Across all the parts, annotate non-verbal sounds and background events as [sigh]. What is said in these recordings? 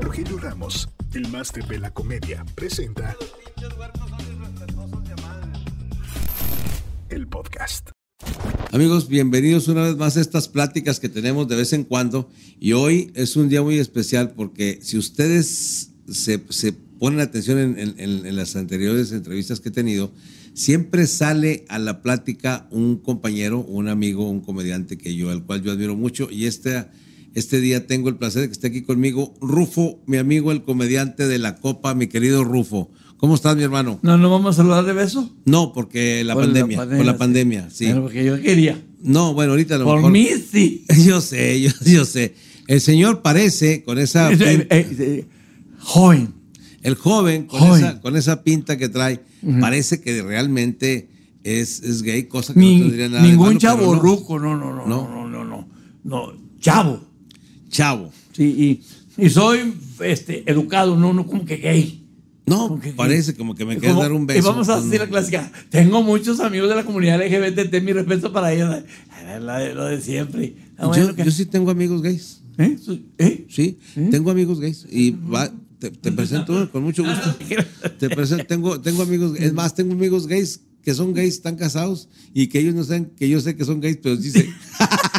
Rogelio Ramos, el máster de la comedia, presenta el podcast. Amigos, bienvenidos una vez más a estas pláticas que tenemos de vez en cuando. Y hoy es un día muy especial porque si ustedes se, ponen atención en, en- en las anteriores entrevistas que he tenido, siempre sale a la plática un compañero, un amigo, un comediante que yo, al cual yo admiro mucho. Y este, este día tengo el placer de que esté aquí conmigo Rufo, mi amigo, el comediante de la Copa, mi querido Rufo. ¿Cómo estás, mi hermano? No, no vamos a saludar de beso. No, porque la Por la pandemia, pandemia, por la sí. pandemia, sí. Bueno, porque yo quería. No, bueno, ahorita a lo Por mejor- mí sí. [laughs] Yo sé, yo, yo sé. El señor parece con esa. Eh, eh, eh, joven. el joven con, joven. Esa, con esa pinta que trae, parece que realmente es, es gay, cosa que Ni- no tendría nada de ningún malo, pero chavo no. ruco, no, no, No. no, no, no, no, no, chavo. Chavo. Sí, y, y soy este, educado, no, no como que gay. No, Como que- parece como que me quieres dar un beso. Y vamos a decir la clásica. Tengo muchos amigos de la comunidad LGBT, mi respeto para ellos. Eh, Lo de, lo de siempre. Yo, bueno, que- yo sí tengo amigos gays. ¿Eh? ¿Eh? Sí, tengo amigos gays. Y va- te, te [laughs] presento con mucho gusto. [laughs] Te presento, tengo, tengo amigos, es más, tengo amigos gays que son gays, están casados y que ellos no saben que yo sé que son gays, pero dicen, [laughs]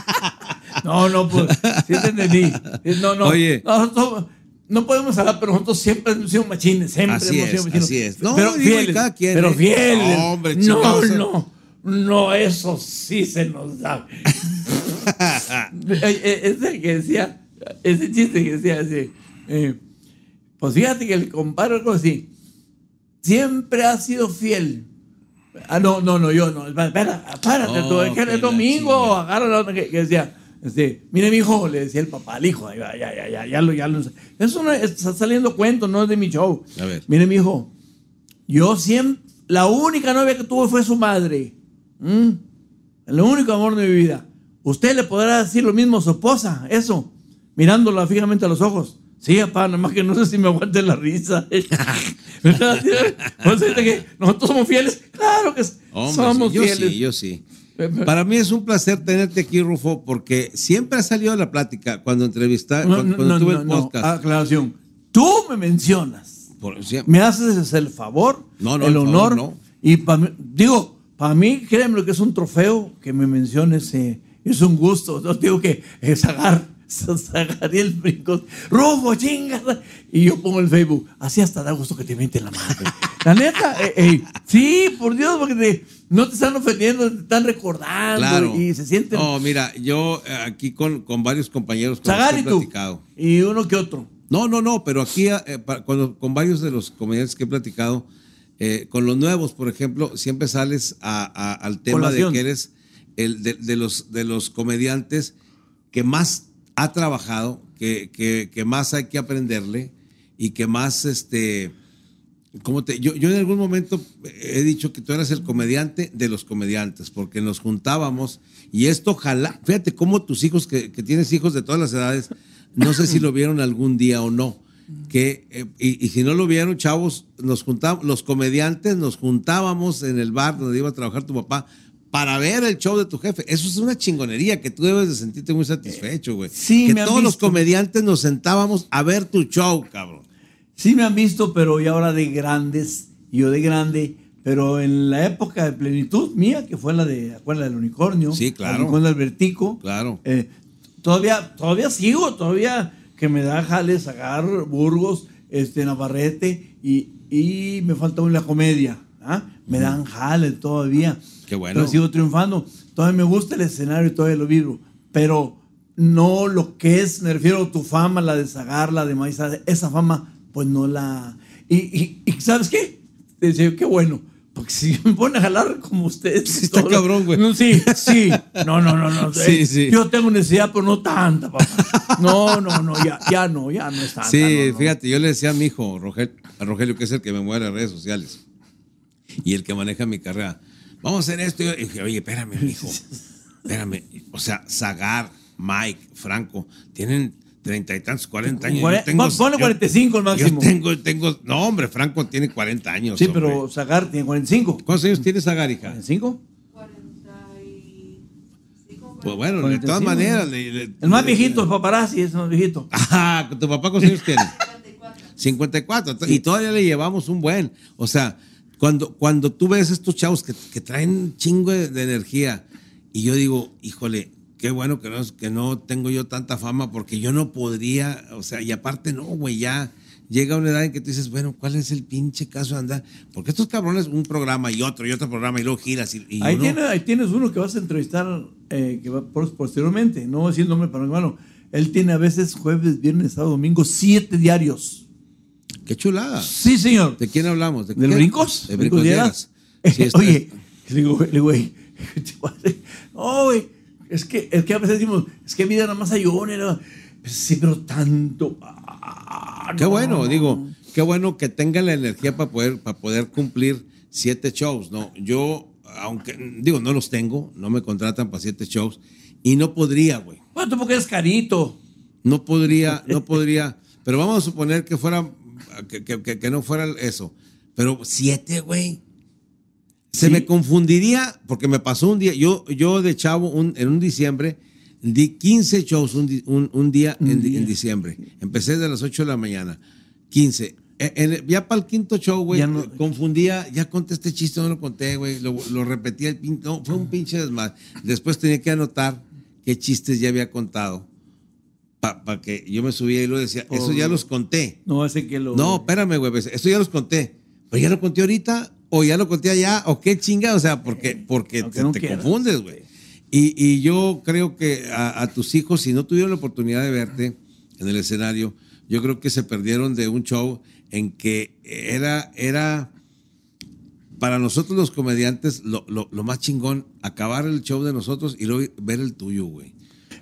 [laughs] No, no, pues, sí te entendí. Eh, No, no. Oye. Nosotros no podemos hablar, pero nosotros siempre hemos sido machines. Siempre Así hemos es, sido machines. así es. No, pero fieles. cada quien, pero ¿eh? fieles. No, hombre, no, chingados. no. No, eso sí se nos da. [laughs] Eh, eh, ese que decía, ese chiste que decía, así, eh, pues fíjate que el compadre, algo así, siempre ha sido fiel. Ah, no, no, no, yo no. Espera, párate, Oh, tú, es que el domingo, agarra la que, que decía, este, mire mi hijo, le decía el papá al hijo, ya, ya, ya, ya, ya lo, ya lo. Eso no es- está saliendo cuento, no es de mi show. A ver. Mire mi hijo, yo siempre, la única novia que tuve fue su madre. ¿Mm? El único amor de mi vida. Usted le podrá decir lo mismo a su esposa, eso, mirándola fijamente a los ojos. Sí, papá, nada más que no sé si me aguante la risa. [laughs] ¿Verdad? [laughs] Pues, ¿de que nosotros somos fieles. Claro que Hombre, somos sí, yo fieles. sí, yo sí. [laughs] Para mí es un placer tenerte aquí, Rufo, porque siempre ha salido la plática cuando entrevista, No, cuando, no, cuando no, tuve no, el no. podcast. Aclaración. Tú me mencionas. Por- sí, Me haces el favor, No, no, el favor, honor. no. Y pa' mí- digo, para mí, créeme lo que es un trofeo que me menciones. eh, es un gusto. Yo digo que es sacaría [laughs] el brinco. Rufo, chingas. Y yo pongo el Facebook. Así hasta da gusto que te mienten la madre. La neta, eh, eh, sí, por Dios, porque te- no te están ofendiendo, te están recordando Claro. y se sienten. No, mira, yo eh, aquí con, con varios compañeros con los Zagar que he tú. platicado. Y uno que otro. No, no, no, pero aquí eh, cuando, con varios de los comediantes que he platicado, con los nuevos, por ejemplo, siempre sales a- a- al tema Colación. de que eres el de, de los, de los comediantes que más ha trabajado, que, que- que más hay que aprenderle y que más, este, ¿cómo te, yo, yo en algún momento he dicho que tú eras el comediante de los comediantes, porque nos juntábamos y esto ojalá, fíjate cómo tus hijos, que, que tienes hijos de todas las edades, no sé si lo vieron algún día o no, que, eh, y, y si no lo vieron, chavos, nos juntábamos, los comediantes nos juntábamos en el bar donde iba a trabajar tu papá para ver el show de tu jefe. Eso es una chingonería que tú debes de sentirte muy satisfecho, güey. sí, que me todos los visto. comediantes nos sentábamos a ver tu show, cabrón. Sí me han visto, pero ya ahora de grandes, y yo de grande, pero en la época de plenitud mía, que fue la de, ¿acuerdas del unicornio? Sí, claro. El unicornio del Vertico. Claro. Eh, todavía, todavía sigo, todavía que me da jales sacar Burgos, este, Navarrete, y, y me falta una comedia. ¿ah? Me dan jales todavía. Qué bueno. Pero sigo triunfando. Todavía me gusta el escenario y todavía lo vivo. Pero no lo que es, me refiero a tu fama, la de Zagar, la de Maíz, esa fama, pues no la. Y, y- y ¿sabes qué? Decía, qué bueno. Porque si me ponen a jalar como ustedes. Sí, [laughs] está cabrón, güey. No, sí, sí. No, no, no, no. [laughs] Sí, Eh, sí. Yo tengo necesidad, pero no tanta, papá. No, no, no, ya, ya no, ya no es tanta. Sí, no, no. fíjate, yo le decía a mi hijo, Rogel- a Rogelio, que es el que me mueve las redes sociales y el que maneja mi carrera, vamos a hacer esto. Y yo dije, oye, espérame, hijo, espérame. O sea, Zagar, Mike, Franco, tienen treinta y tantos, cuarenta años. Cuare- Yo tengo- pon- ponle yo- 45 el máximo. Yo tengo, tengo, no, hombre, Franco tiene 40 años. Sí, hombre. pero Zagar tiene 45. ¿Cuántos años tiene Zagar, hija? ¿45? Pues bueno, de todas 45, maneras. ¿no? le- le- El más viejito, el paparazzi, es el más viejito. Ajá, ¿tu papá cuántos años tiene? [laughs] 54. Y todavía le llevamos un buen. O sea, cuando, cuando tú ves estos chavos que, que traen chingo de, de energía, y yo digo, híjole, qué bueno que no, que no tengo yo tanta fama, porque yo no podría, o sea, y aparte no, güey, ya llega una edad en que tú dices, bueno, ¿cuál es el pinche caso de andar? Porque estos cabrones, un programa y otro y otro programa y luego giras y, y Ahí, uno- tiene- ahí tienes uno que vas a entrevistar eh, que va posteriormente, no voy a decir el nombre para mi hermano. Él tiene a veces jueves, viernes, sábado, domingo, siete diarios. Qué chulada. Sí, señor. ¿De quién hablamos? ¿De ¿Del qué? Brincos? De Brincos. [laughs] Sí, está- Oye, le digo, güey, [laughs] no, güey, es que, es que a veces decimos, es que vida nada más hay una, ¿no? Sí, pero tanto. ah, Qué no. bueno, digo, qué bueno que tenga la energía para poder, para poder cumplir siete shows, ¿no? Yo, aunque, digo, no los tengo, no me contratan para siete shows, y no podría, güey. Bueno, tú porque es carito. No podría, no podría, pero vamos a suponer que fuera, que, que- no fuera eso. Pero siete, güey. Se Sí. me confundiría, porque me pasó un día, yo, yo de chavo, un- en un diciembre, di 15 shows un, un- un día, en, di- en diciembre. Empecé de las 8 de la mañana. 15. E- en- ya para el quinto show, güey, no- confundía, ya conté este chiste, no lo conté, güey, lo, lo repetía, el pin- no, fue un pinche desmadre. Después tenía que anotar qué chistes ya había contado para que yo me subía y lo decía, eso ya los conté. No, ese que lo. No, espérame, güey, pues, eso ya los conté. Pero ya lo conté ahorita, o ya lo conté allá, o qué chinga, o sea, porque, porque Aunque te, no te quieras. confundes, güey. Y, y yo creo que a, a tus hijos, si no tuvieron la oportunidad de verte en el escenario, yo creo que se perdieron de un show en que era, era para nosotros los comediantes lo, lo- lo más chingón, acabar el show de nosotros y luego ver el tuyo, güey.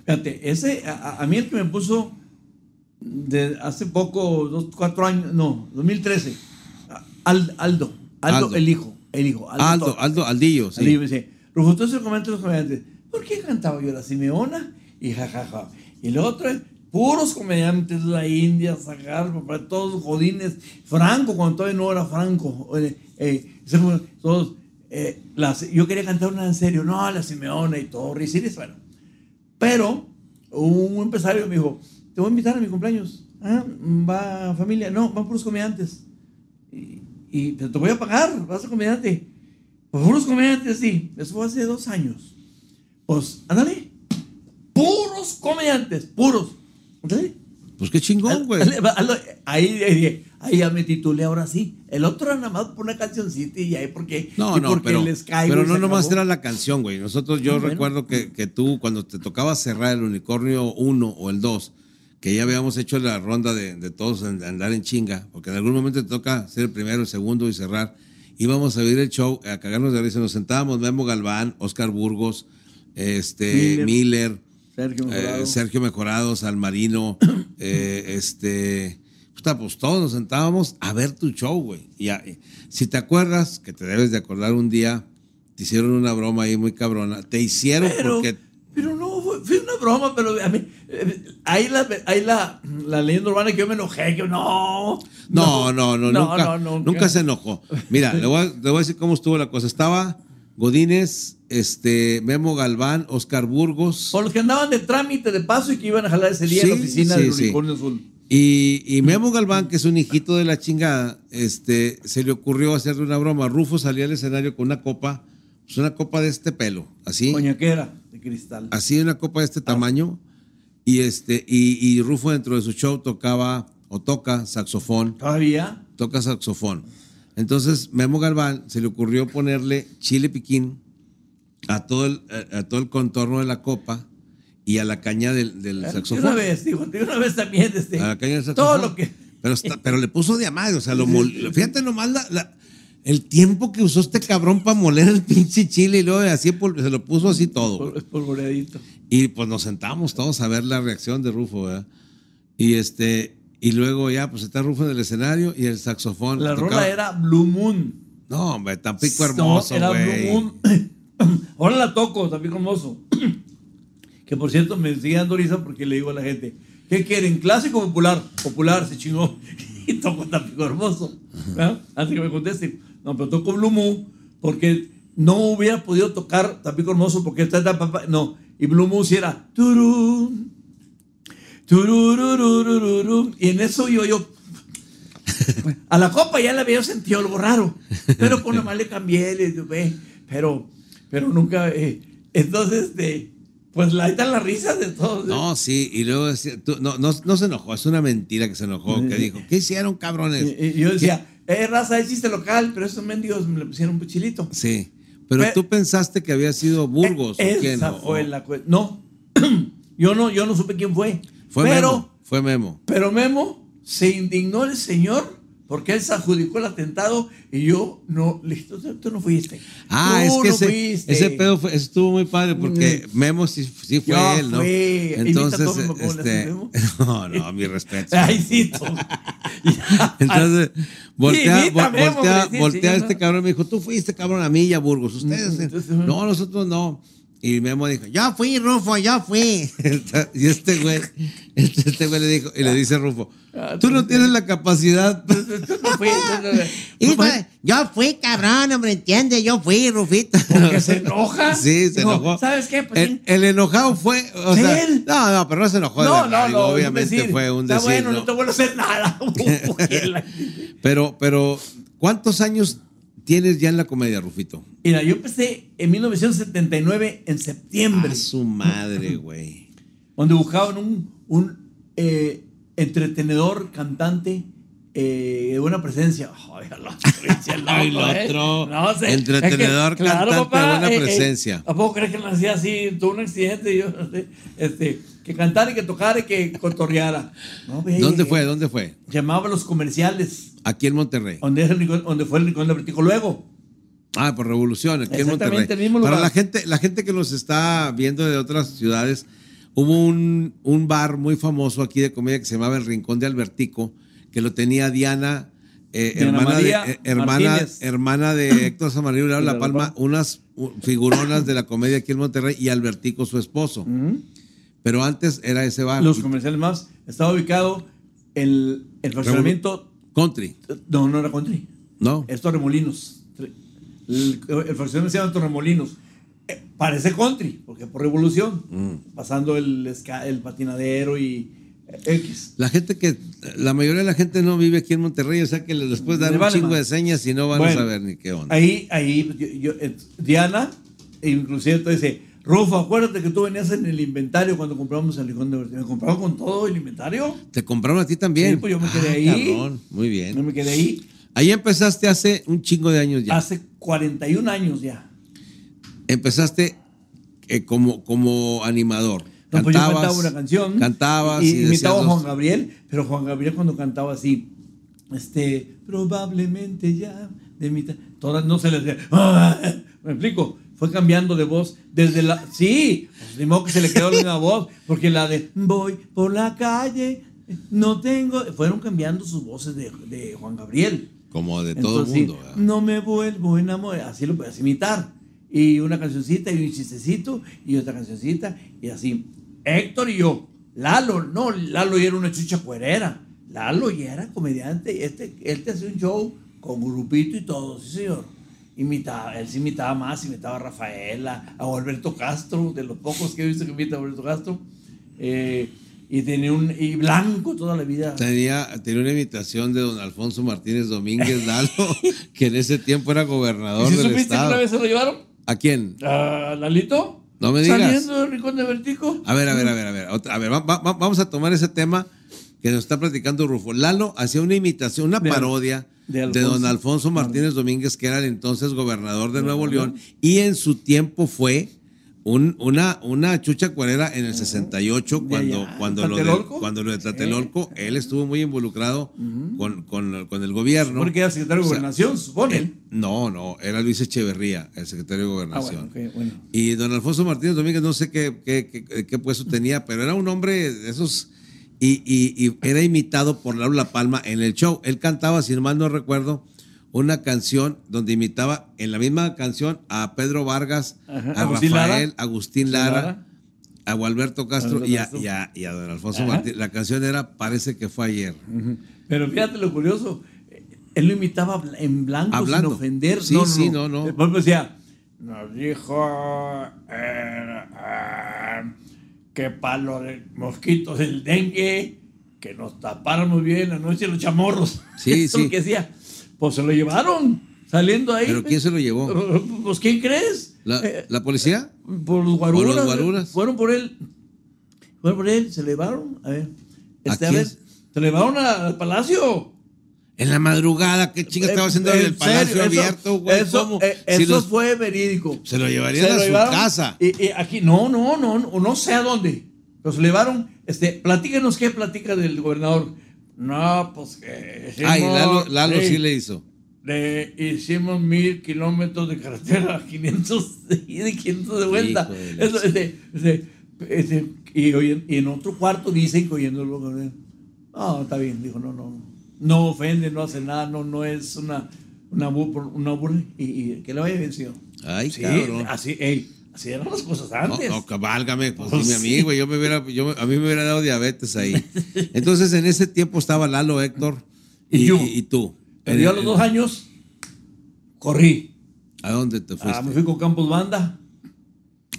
Fíjate, ese, a, a- mí el que me puso de hace poco, dos, cuatro años, no, 2013, a- Al- Aldo, Aldo, Aldo. el hijo, el hijo. Aldo. Aldo, Aldillo, sí. Aldillo me dice, Rufo, tú se comenta los comediantes, ¿por qué cantaba yo la Simeona? Y jajaja. Y lo otro es, puros comediantes, la India, Zagar, papá, todos godines, Franco, cuando todavía no era Franco, eh, eh, todos, eh, las- yo quería cantar una en serio, no, la Simeona y Torres, y bueno. Pero un empresario me dijo, te voy a invitar a mi cumpleaños. Ah, va familia, no, van puros comediantes. Y, y te voy a pagar, vas a comediante. Pues puros comediantes, sí. Eso fue hace dos años. Pues, ándale. Puros comediantes, puros. Ándale. Pues qué chingón, güey. Ahí, ahí, ahí ya me titulé ahora sí. El otro era nada más por una cancioncita y ahí porque, No, y no, porque pero, les caigo pero no nomás era la canción, güey. Nosotros, yo Ah, bueno. recuerdo que, que tú, cuando te tocaba cerrar el unicornio 1 o el 2, que ya habíamos hecho la ronda de, de todos andar en chinga, porque en algún momento te toca ser el primero, el segundo y cerrar. Íbamos a ver el show, a cagarnos de risa. Nos sentábamos Memo Galván, Oscar Burgos, este, Miller. Miller, Sergio eh. Sergio Mejorado, Salmarino, [coughs] eh, este, puta, pues todos nos sentábamos a ver tu show, güey. Y a- si te acuerdas, que te debes de acordar un día, te hicieron una broma ahí muy cabrona. Te hicieron Pero, porque pero no, fue, fue una broma, pero a mí, eh, ahí la, ahí la, la leyenda urbana que yo me enojé, que no. No, no, no, nunca, no, nunca se enojó. Mira, le voy, a, le voy a decir cómo estuvo la cosa. Estaba Godínez, este, Memo Galván, Oscar Burgos. Por los que andaban de trámite de paso y que iban a jalar ese día en la Sí, oficina sí, del sí. Unicornio Azul. Y, y Memo Galván, que es un hijito de la chingada, este, se le ocurrió hacerle una broma. Rufo salía al escenario con una copa, pues una copa de este pelo, así, Coñaquera de cristal. así una copa de este tamaño. Y este, y, y Rufo dentro de su show tocaba o toca saxofón, Todavía. toca saxofón. Entonces, Memo Galván se le ocurrió ponerle chile piquín a todo el, a todo el contorno de la copa y a la caña del, saxofón. una vez, digo, una vez también, este, A la caña del todo saxofón. lo que. Pero, está- pero le puso de amado, o sea, lo mol- fíjate nomás la, la- el tiempo que usó este cabrón para moler el [laughs] pinche chile y luego así se lo puso así todo. Es polvoreadito. Y pues nos sentamos todos a ver la reacción de Rufo, ¿verdad? Y este, y luego ya, pues está Rufo en el escenario y el saxofón. La tocaba- rola era Blue Moon. No, hombre, Tampico hermoso, No, era. Blue Moon. [coughs] Ahora la toco, Tampico hermoso. Que por cierto me sigue dando risa porque le digo a la gente, ¿qué quieren? ¿Clásico o popular? Popular, se chingó. [laughs] y toco Tampico hermoso. ¿verdad? Antes que me contesten. No, pero toco Blue Moon porque no hubiera podido tocar Tampico hermoso porque está tan papá. No, y Blue Moon sí era. y en eso yo, yo A la copa ya le había sentido algo raro, pero pues nomás le cambié, le pero, pero nunca, eh, entonces, este, pues la está la risa de todos. ¿eh? No, sí, y luego decía, tú- no, no, no se enojó, es una mentira que se enojó, que dijo, ¿qué hicieron, cabrones? Y, y yo decía, eh, raza, es chiste local, pero esos mendigos me le pusieron un puchilito. Sí, pero Pe- tú pensaste que había sido Burgos, ¿o Eh, quién? Esa ¿O- fue o- la No, [clears throat] yo no, yo no supe quién fue. Fue pero, Memo, fue Memo. pero Memo se indignó el señor porque él se adjudicó el atentado y yo no, listo, tú, tú no fuiste. Ah, Tú es que no ese, fuiste. ese pedo fue- estuvo muy padre porque Memo sí, sí fue Yo él, ¿no? fui. Entonces, este, Memo. [laughs] no, no, mi respeto. [laughs] Ay, sí. [laughs] Entonces, voltea, Sí, Memo, voltea, sí, voltea sí, este cabrón y me dijo, tú fuiste cabrón a mí y a Burgos. Ustedes, Mm, eh, entonces, no, nosotros no. Y Memo dijo, yo fui, Rufo, yo fui. [laughs] y este güey, este, este güey le dijo, y le dice Rufo, Ah, tú no tienes la capacidad. [laughs] Yo [laughs] fui cabrón, hombre, entiende, yo fui, Rufito. Porque se enoja. Sí, se Dijo, enojó. ¿Sabes qué? Pues, el, el enojado fue, o sea, Él. no, no, pero no se enojó de no, verdad, no, no. obviamente decir, fue un Está decir, bueno, ¿no? no te vuelvo a hacer nada. Pero, pero, ¿cuántos años tienes ya en la comedia, Rufito? Mira, yo empecé en 1979, en septiembre, A su madre, güey. [laughs] donde buscaban un, un eh, entretenedor, cantante eh, de buena presencia. [laughs] Ay, el otro, el Ay, loco, el ¿eh? otro. No sé, Entretenedor, es que, claro, cantante papá, de buena eh, eh, presencia. ¿A poco crees que nací así? Tuvo un accidente y yo, [laughs] este, que cantara y que tocara y que cotorreara. No, ve, ¿Dónde fue? ¿Dónde fue? Llamaba a los comerciales, Aquí en Monterrey. donde, es el rincón- donde fue el rincón de Vertigo luego. Ah, por Revolución, aquí en Exactamente, Monterrey. el mismo Para lugar. la gente, la gente que nos está viendo de otras ciudades, hubo un, un bar muy famoso aquí de comedia que se llamaba El Rincón de Albertico, que lo tenía Diana, eh, Diana hermana, María de, eh, hermana, hermana de [coughs] Héctor Samarillo La de Palma, La Palma. unas figuronas de la comedia aquí en Monterrey y Albertico su esposo. Pero antes era ese bar. Los comerciales más. Estaba ubicado el, el fraccionamiento. Country, No, no era country. ¿no? Es Torremolinos. El, el fraccionamiento se llama Torremolinos. Eh, parece country, porque por revolución. Mm. Pasando el, patinadero y eh, X. La gente que, la mayoría de la gente no vive aquí en Monterrey, o sea que les dan Le un chingo más. de señas y no van Bueno, a saber ni qué onda. Ahí, ahí, yo- yo- eh, Diana, e inclusive te dice, Rufo, acuérdate que tú venías en el inventario cuando compramos el Rincón de Vertigo. ¿Me compraron con todo el inventario? ¿Te compraron a ti también? Sí, pues yo me quedé Ah, ahí. cabrón, muy No bien. me quedé ahí. Ahí empezaste hace un chingo de años ya. Hace 41 años ya. Empezaste eh, como, como animador. No, pues yo Cantabas, cantaba una canción. Cantabas y, y, imitaba a Juan Gabriel, pero Juan Gabriel cuando cantaba así, este, probablemente ya de mitad, todas no se les decía, "Ah", me explico, fue cambiando de voz desde la, sí, pues ni modo que se le quedó la misma voz, porque la de voy por la calle, no tengo, fueron cambiando sus voces de, de Juan Gabriel. Como de todo el mundo. ¿verdad? No me vuelvo a enamorar. Así lo puedes imitar. Y una cancioncita y un chistecito y otra cancioncita y así. Héctor y yo. Lalo, no, Lalo ya era una chucha cuerera. Lalo ya era comediante. Este, él te hacía un show con grupito y todo, sí señor. Imitaba, él sí imitaba más, imitaba a Rafaela, a Alberto Castro, de los pocos que he visto que imita a Alberto Castro. Eh, y tenía un, y blanco toda la vida. Tenía, tenía una invitación de don Alfonso Martínez Domínguez Lalo, [laughs] que en ese tiempo era ¿Y gobernador si del supiste que estado. una vez se lo llevaron? ¿A quién? ¿A Lalito? No me digas. Saliendo del rincón de Vertico. A ver, a ver, a ver, a ver. otra- a ver, va- va- vamos a tomar ese tema que nos está platicando Rufo. Lalo hacía una imitación, una De- parodia de don Alfonso Martínez Domínguez, que era el entonces gobernador de Nuevo León, y en su tiempo fue un- una, una chucha cuarera en el 68, De cuando, allá, cuando, lo de, ¿Tlatelolco? cuando lo de Tlatelolco, él estuvo muy involucrado con, con- con el gobierno. Porque era secretario de O sea, Gobernación, supone. No, no, era Luis Echeverría, el secretario de ah, Gobernación. bueno, ok, bueno. Y don Alfonso Martínez Domínguez, no sé qué, qué, qué- qué puesto tenía, pero era un hombre de esos. Y, y- y era imitado por Laura La Palma en el show. Él cantaba, si mal no recuerdo, una canción donde imitaba en la misma canción a Pedro Vargas, Ajá, a Agustín Rafael, Lara. Agustín Lara, Lara. a Gualberto Castro Alberto y a, Castro. y a- y a don Alfonso Ajá. Martínez. La canción era Parece que fue ayer. Pero fíjate lo curioso. eh, Él lo imitaba en blanco Hablando. sin ofender. Sí, sí, no, no. Eh, Por ejemplo, decía, nos dijo eh, que para los mosquitos del dengue, que nos tapáramos bien la noche los chamorros. [laughs] Sí, Eso sí. lo que decía. Pues se lo llevaron saliendo ahí. ¿Pero quién se lo llevó? Pues ¿quién crees? ¿La, Eh, la policía? por los guaruras. los guaruras? Fueron por él. Fueron por él, se le llevaron. A ver. Este, ¿A ver. Se le llevaron al palacio. En la madrugada, ¿qué chinga estaba haciendo en ¿En el palacio serio? Abierto, güey? Eso, eh, Si eso los- fue verídico. Se lo llevarían Se a lo su llevaron, casa. Y, y aquí, no, no, no, no, no sé a dónde. Los llevaron, este, platíquenos qué platica del gobernador. No, pues que. hicimos- Ay, Lalo, Lalo sí, sí le hizo. le hicimos mil kilómetros de carretera, [laughs] 500 de ida y 500 de vuelta. De Eso, este, este, este, y, en otro cuarto dicen que oyéndolo. No, está bien, dijo, no, no. No ofende, no hace nada, no, no es una, una, bu- una burla. Y, y que le vaya bien, señor. Ay, Sí, cabrón. así, ey, así eran las cosas antes. No, no, cabálgame, pues mí, sí. güey, yo me hubiera, yo, a mí me hubiera dado diabetes ahí. Entonces, en ese tiempo estaba Lalo, Héctor y, Y yo. y- y tú. Pero yo a los dos años corrí. ¿A dónde te fuiste? Ah, me fui con Campos Banda.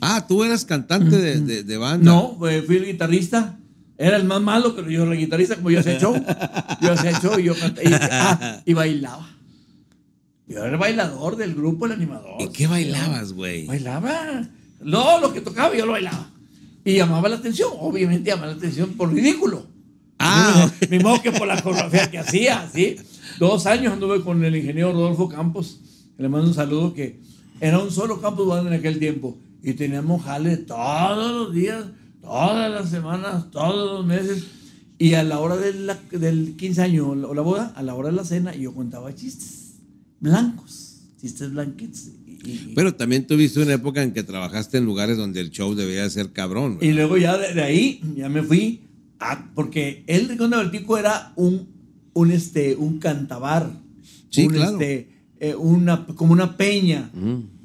Ah, tú eras cantante de, de- de banda. No, eh, fui el guitarrista. Era el más malo, pero yo era guitarrista, como yo hacía show. Yo hacía show y yo. Y, ah, y bailaba. Yo era el bailador del grupo, el animador. ¿Y qué bailabas, güey? Bailaba. No, lo que tocaba yo lo bailaba. Y llamaba la atención, obviamente llamaba la atención por ridículo. Ah, Ni modo que por la coreografía que hacía, ¿sí? Dos años anduve con el ingeniero Rodolfo Campos, que le mando un saludo, que era un solo Campos Banda en aquel tiempo. Y teníamos jale todos los días, todas las semanas, todos los meses. Y a la hora de la- del 15 años o la boda, a la hora de la cena, yo contaba chistes blancos, chistes blanquitos. Y, Pero también tuviste una época en que trabajaste en lugares donde el show debía ser cabrón. Y luego ya de, de ahí ya me fui a, porque el Rincón de Vertico era un, un, este, un cantabar. Sí, un, claro. este, eh, una, como una peña.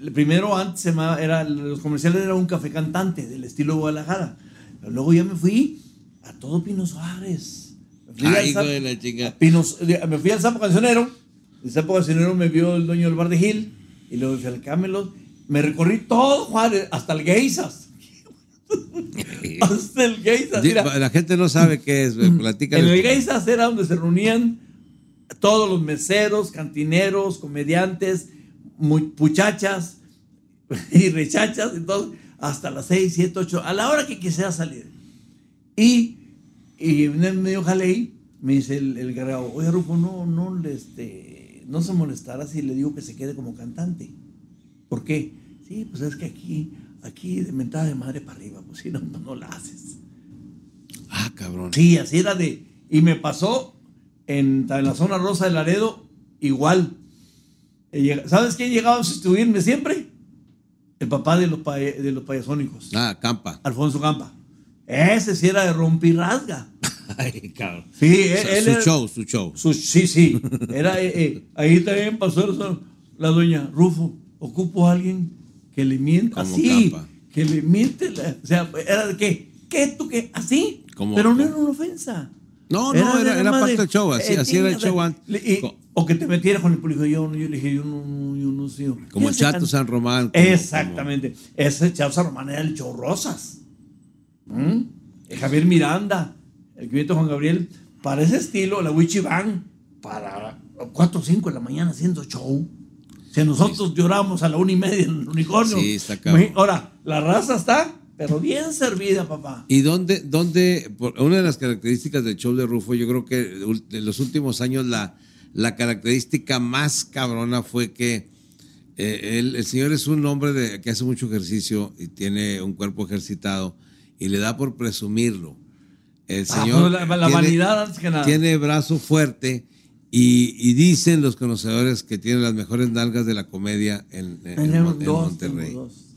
El Primero antes era, los comerciales era un café cantante del estilo Guadalajara. Pero luego ya me fui a todo Pino Suárez. Me fui, Ay, al de la chinga. a Pino- me fui al Sapo Cancionero. El Sapo Cancionero me vio el dueño del bar de Gil. Y luego fui al Camelot. Me recorrí todo Juárez, hasta el Geisas. [laughs] Hasta el Geisas. Mira. La gente no sabe qué es, güey. Platícales. En el Geisas era donde se reunían todos los meseros, cantineros, comediantes, mu- muchachas [laughs] y rechachas, todo, hasta las 6, 7, 8, a la hora que quisiera salir. Y, y en el medio jalei me dice el, el oye Rufo, no, no, le, este, no se molestará si le digo que se quede como cantante. ¿Por qué? Sí, pues es que aquí, aquí de mentada de madre para arriba, pues si no, no, no la haces. Ah, cabrón. Sí, así era de. Y me pasó en, en la zona rosa de Laredo, igual. ¿Sabes quién llegaba a sustituirme siempre? El papá de los, de los payasónicos, Ah, campa. Alfonso Campa. Ese sí era de rompirrasga. [laughs] Ay, cabrón. Sí, él, Su, él su era- show, su show. su- sí, sí. Era, eh, eh, ahí también pasó eso, la doña Rufo. Ocupo a alguien que le miente Como así. Campa. Que le miente. la- o sea, era de qué. ¿Qué tú qué? ¿Así? Como- Pero no era una ofensa. No, no, era, era parte del show. Así, eh, así era el show antes. y- o que te metieras con el público. Yo, no, yo le dije, yo no, no, yo no sé. Como el Chato San Román. como- Exactamente. Ese Chato San Román era el show Rosas. ¿Mm? El Javier Miranda, el quinto Juan Gabriel, para ese estilo, la Wichi Bang, para 4 o 5 de la mañana haciendo show. Si nosotros lloramos a la una y media en el unicornio. Sí, está cabrón. Ahora, la raza está, pero bien servida, papá. ¿Y dónde, dónde, por- una de las características del show de Rufo, yo creo que en los últimos años la, la característica más cabrona fue que eh, el, el señor es un hombre de, que hace mucho ejercicio y tiene un cuerpo ejercitado y le da por presumirlo. El Ah, señor la- la tiene- vanidad antes que nada. Tiene brazo fuerte y, y dicen los conocedores que tiene las mejores nalgas de la comedia en, en- Monterrey. dos.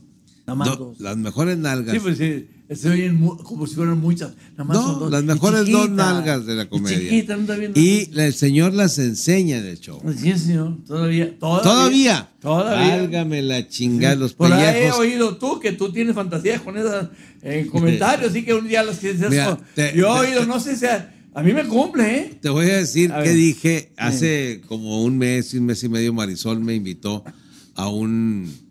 Nada más No, dos. las mejores nalgas. Sí, pues sí, se oyen mu- como si fueran muchas. Nada más son No, dos. las Y mejores dos nalgas de la y comedia. chiquitas, no está viendo. Y la- el señor las enseña en el show. Sí, señor, todavía. Todavía. Todavía. Válgame la chingada, los Por ahí he pellejos. oído tú que tú tienes fantasías con esas en comentarios, así que un día las que Mira, te- Yo he oído, no sé si a, a mí me cumple, ¿eh? Te voy a decir A que ver. dije hace como un mes, un mes y medio, Marisol me invitó a un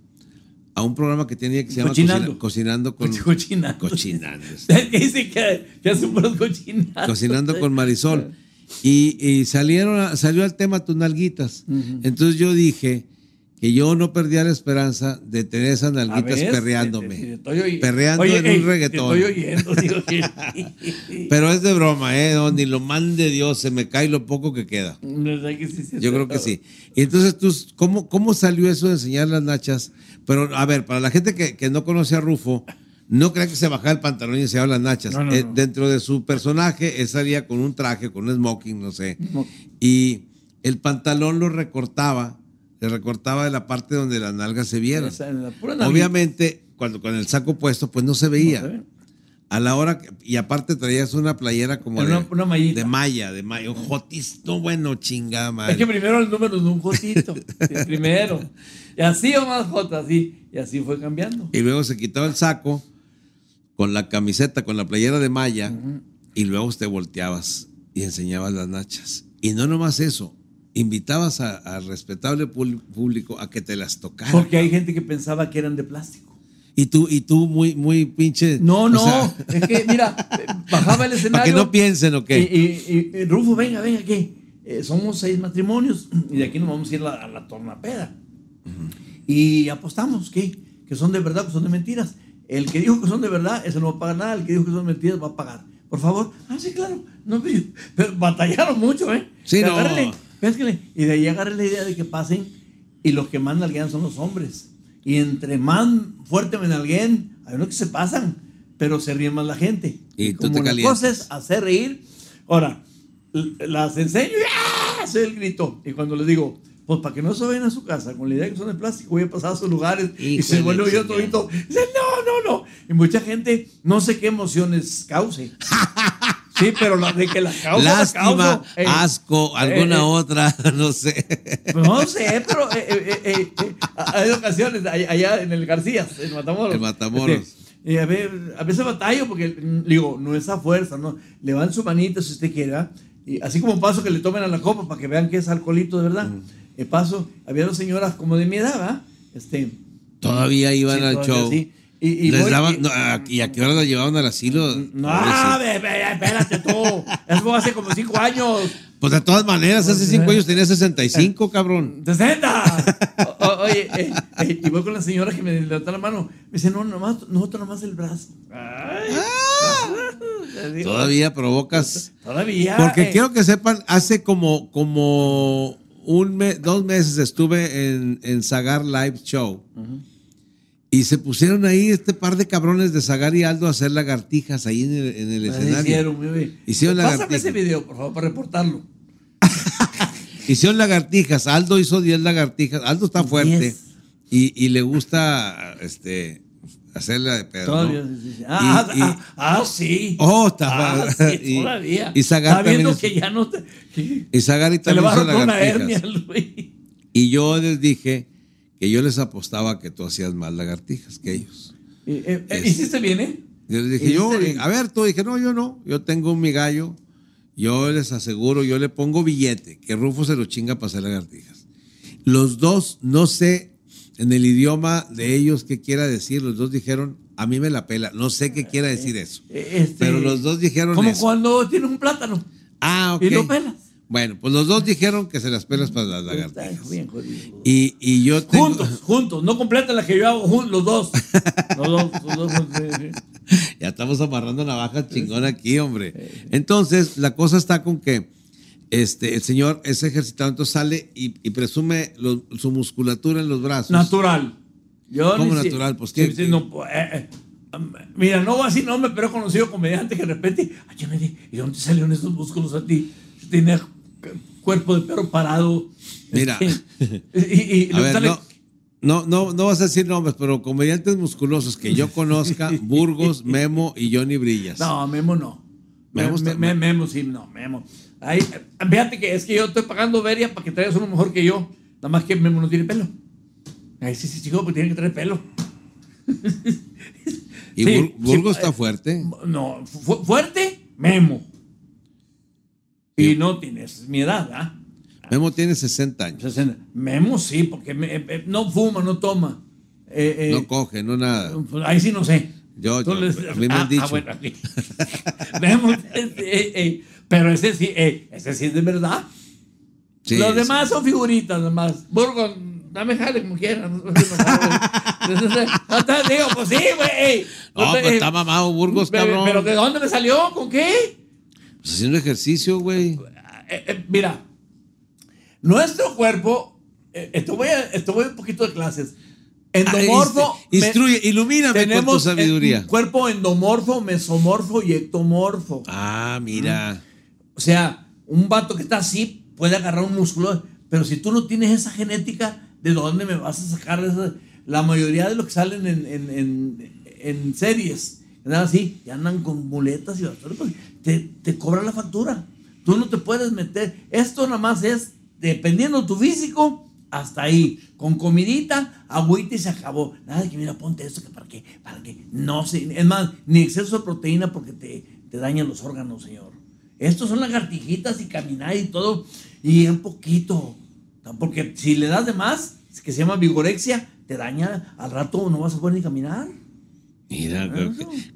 a un programa que tenía que se llama Cochinando. Cocina- Cocinando con [laughs] Cochinando. Cochinando. [laughs] dice que, que hace un. Cocinando con Marisol. [laughs] Y, y salieron, salió al tema tus nalguitas. Entonces yo dije que yo no perdía la esperanza de tener esas nalguitas perreándome. te- te Perreando Oye, en ey, un reggaetón. Te estoy oyendo, digo que- [laughs] Pero es de broma, ¿eh? No, ni lo mande Dios, se me cae lo poco que queda. ¿Verdad que sí, sí, Yo creo que sí. Y entonces, tú, ¿cómo, ¿cómo salió eso de enseñar las nachas? Pero, a ver, para la gente que, que no conoce a Rufo, no crea que se bajaba el pantalón y enseñaba las nachas. No, no, Eh, no. Dentro de su personaje, él salía con un traje, con un smoking, no sé. Y el pantalón lo recortaba, le recortaba de la parte donde las nalgas se vieran. Esa, en la pura nalguita. Obviamente, cuando con el saco puesto, pues no se veía. No se ve. A la hora, que- y aparte traías una playera como Una- de, una de malla, de malla, un jotis, no bueno, chingada madre. Es que primero el número de un jotito. [laughs] primero. Y así o más J, así. Y así fue cambiando. Y luego se quitaba el saco con la camiseta, con la playera de malla, y luego te volteabas y enseñabas las nachas. Y no nomás eso, invitabas al respetable público a que te las tocara. Porque hay gente que pensaba que eran de plástico. Y tú, y tú muy, muy pinche. No, no. sea, es que, mira, bajaba el [laughs] para escenario. que no piensen, ¿ok? Y, y- y- y, Rufo, venga, venga, ¿qué? Eh, somos seis matrimonios y de aquí nos vamos a ir a la, a la tornapeda. Y apostamos, ¿qué? Que son de verdad, que son de mentiras. El que dijo que son de verdad, ese no va a pagar nada. El que dijo que son mentiras, va a pagar. Por favor. Ah, sí, claro. No, pero, batallaron mucho, ¿eh? Sí, Que no. Pésquenle. Y de ahí agarré la idea de que pasen y los que más nalguean son los hombres. Y entre más fuerte me nalgueen, hay unos que se pasan, pero se ríe más la gente. Y tú como te la calientas. cosa es hacer reír. Ahora, las enseño y ¡ah! hace el grito. Y cuando les digo, pues para que no se vayan a su casa con la idea de que son de plástico, voy a pasar a sus lugares y se vuelve chingada. todito. Dice, no, no, no. Y mucha gente, no sé qué emociones cause. [laughs] Sí, pero la de que la causa. la Lástima, causo. Ey, asco, alguna eh, eh. otra, [laughs] no sé. No sé, pero eh, eh, eh, eh, hay ocasiones allá en el Garcías, en Matamoros. En Matamoros. Este, y a, ver, a veces batallo porque, mm, digo, no es a fuerza, ¿no? Le van su manita si usted quiere, ¿verdad? Y así como paso que le tomen a la copa para que vean que es alcoholito de verdad. Eh, paso, había dos señoras como de mi edad, ¿verdad? Este, Todavía iban Sí, al todavía show. sí. Y- y Les voy- daban- y- no, a- ¿Y a qué hora la llevaban al asilo? no, ve, espérate tú. Eso fue hace como cinco años. Pues de todas maneras, hace cinco años tenía 65, cabrón. ¡60! O- o- oye, eh, eh, y voy con la señora que me levantó la mano. Me dice, no, nomás, nosotros nomás el brazo. Ay. Digo, Todavía provocas. Todavía. Porque eh, quiero que sepan, hace como, como un mes, dos meses estuve en, en Zagar Live Show. Y se pusieron ahí este par de cabrones de Zagar y Aldo a hacer lagartijas ahí en el, en el escenario. hicieron, bien. Hicieron Pásame lagartijas. ese video, por favor, para reportarlo. [laughs] Hicieron lagartijas. Aldo hizo 10 lagartijas. Aldo está fuerte. Y, y le gusta este, hacerla de pedo. Todavía. ¿no? sí, sí. Ah, Y- ah, ah, ah, sí. Oh, está Ah, sí, [laughs] todavía. y Zagar Está viendo también que ya no te. que Y también hizo lagartijas. Y yo les dije que yo les apostaba que tú hacías más lagartijas que ellos. Eh, eh, ¿Hiciste bien, eh? Yo les dije, ¿Hiciste yo, bien? a ver, tú dije, no, yo no, yo tengo mi gallo, yo les aseguro, yo le pongo billete, que Rufo se lo chinga para hacer lagartijas. Los dos, no sé en el idioma de ellos qué quiera decir, los dos dijeron, a mí me la pela, no sé qué quiera decir eso. Eh, este, Pero los dos dijeron Como eso. cuando tienes un plátano Ah, ok. y lo pelas. Bueno, pues los dos dijeron que se las pelas para las Está lagartijas. bien jodido. Y, y yo tengo... Juntos, juntos, no completa la que yo hago, [laughs] los dos. Los dos, los dos. Ya estamos amarrando navajas chingón aquí, hombre. Entonces, la cosa está con que este, el señor es ejercitado, entonces sale y, y presume lo- su musculatura en los brazos. Natural. Yo ¿Cómo ni si- natural? Pues, ¿qué- sí, no, pues, eh, eh, mira, no voy a decir nombre, pero he conocido comediante que de repente, ay, yo me di, ¿y dónde salieron esos músculos a ti? Tenía cuerpo de perro parado. Mira. este, y, y- y [laughs] A luego ver, sale- no, no, no, no vas a decir nombres, pero comediantes musculosos que yo conozca, [laughs] Burgos, Memo y Johnny Brillas. No, Memo no. Memo Memo, está- me, Memo sí, no, Memo. Ahí, fíjate que es que yo estoy pagando veria para que traigas uno mejor que yo. Nada más que Memo no tiene pelo. Ahí sí, sí, chico, porque tiene que traer pelo. y [laughs] sí, Bur- sí, Burgos eh, está fuerte. No, fu- fuerte, Memo. Y no tienes mi edad, ¿ah? Memo tiene 60 años. 60. Memo sí, porque me- eh, eh, no fuma, no toma. eh, eh, No coge, no nada. pues ahí sí no sé. Yo- yo- les- a mí me han dicho. bueno, aquí. Vemos, [laughs] eh, eh, eh, pero ese sí, ese sí es de verdad. Sí, Los sí. demás son figuritas, nomás. Burgos, dame jale como quieras. [laughs] Digo, pues sí, güey. No, te- pues está mamado Burgos, cabrón. pero ¿de dónde me salió? ¿Con qué? Pues haciendo ejercicio, güey. Eh, eh, mira, nuestro cuerpo, eh, esto, voy a, esto voy a un poquito de clases. Endomorfo. Ah, inst- instruye, ilumíname con tu tenemos, sabiduría. cuerpo endomorfo, mesomorfo y ectomorfo. Ah, mira. O sea, un vato que está así puede agarrar un músculo, pero si tú no tienes esa genética, ¿de dónde me vas a sacar esa? La mayoría de los que salen en, en, en- en series, andan así, y andan con muletas y bastones, pues, te, te cobran la factura. Tú no te puedes meter. Esto nada más es, dependiendo de tu físico, hasta ahí. Con comidita, agüita y se acabó. Nada de que mira, ponte esto, que para qué, para qué. No sé. Es más, ni exceso de proteína porque te, te dañan los órganos, señor. Estos son lagartijitas y caminar y todo. Y un poquito. Porque si le das de más, que se llama vigorexia, te daña. Al rato no vas a poder ni caminar. Mira,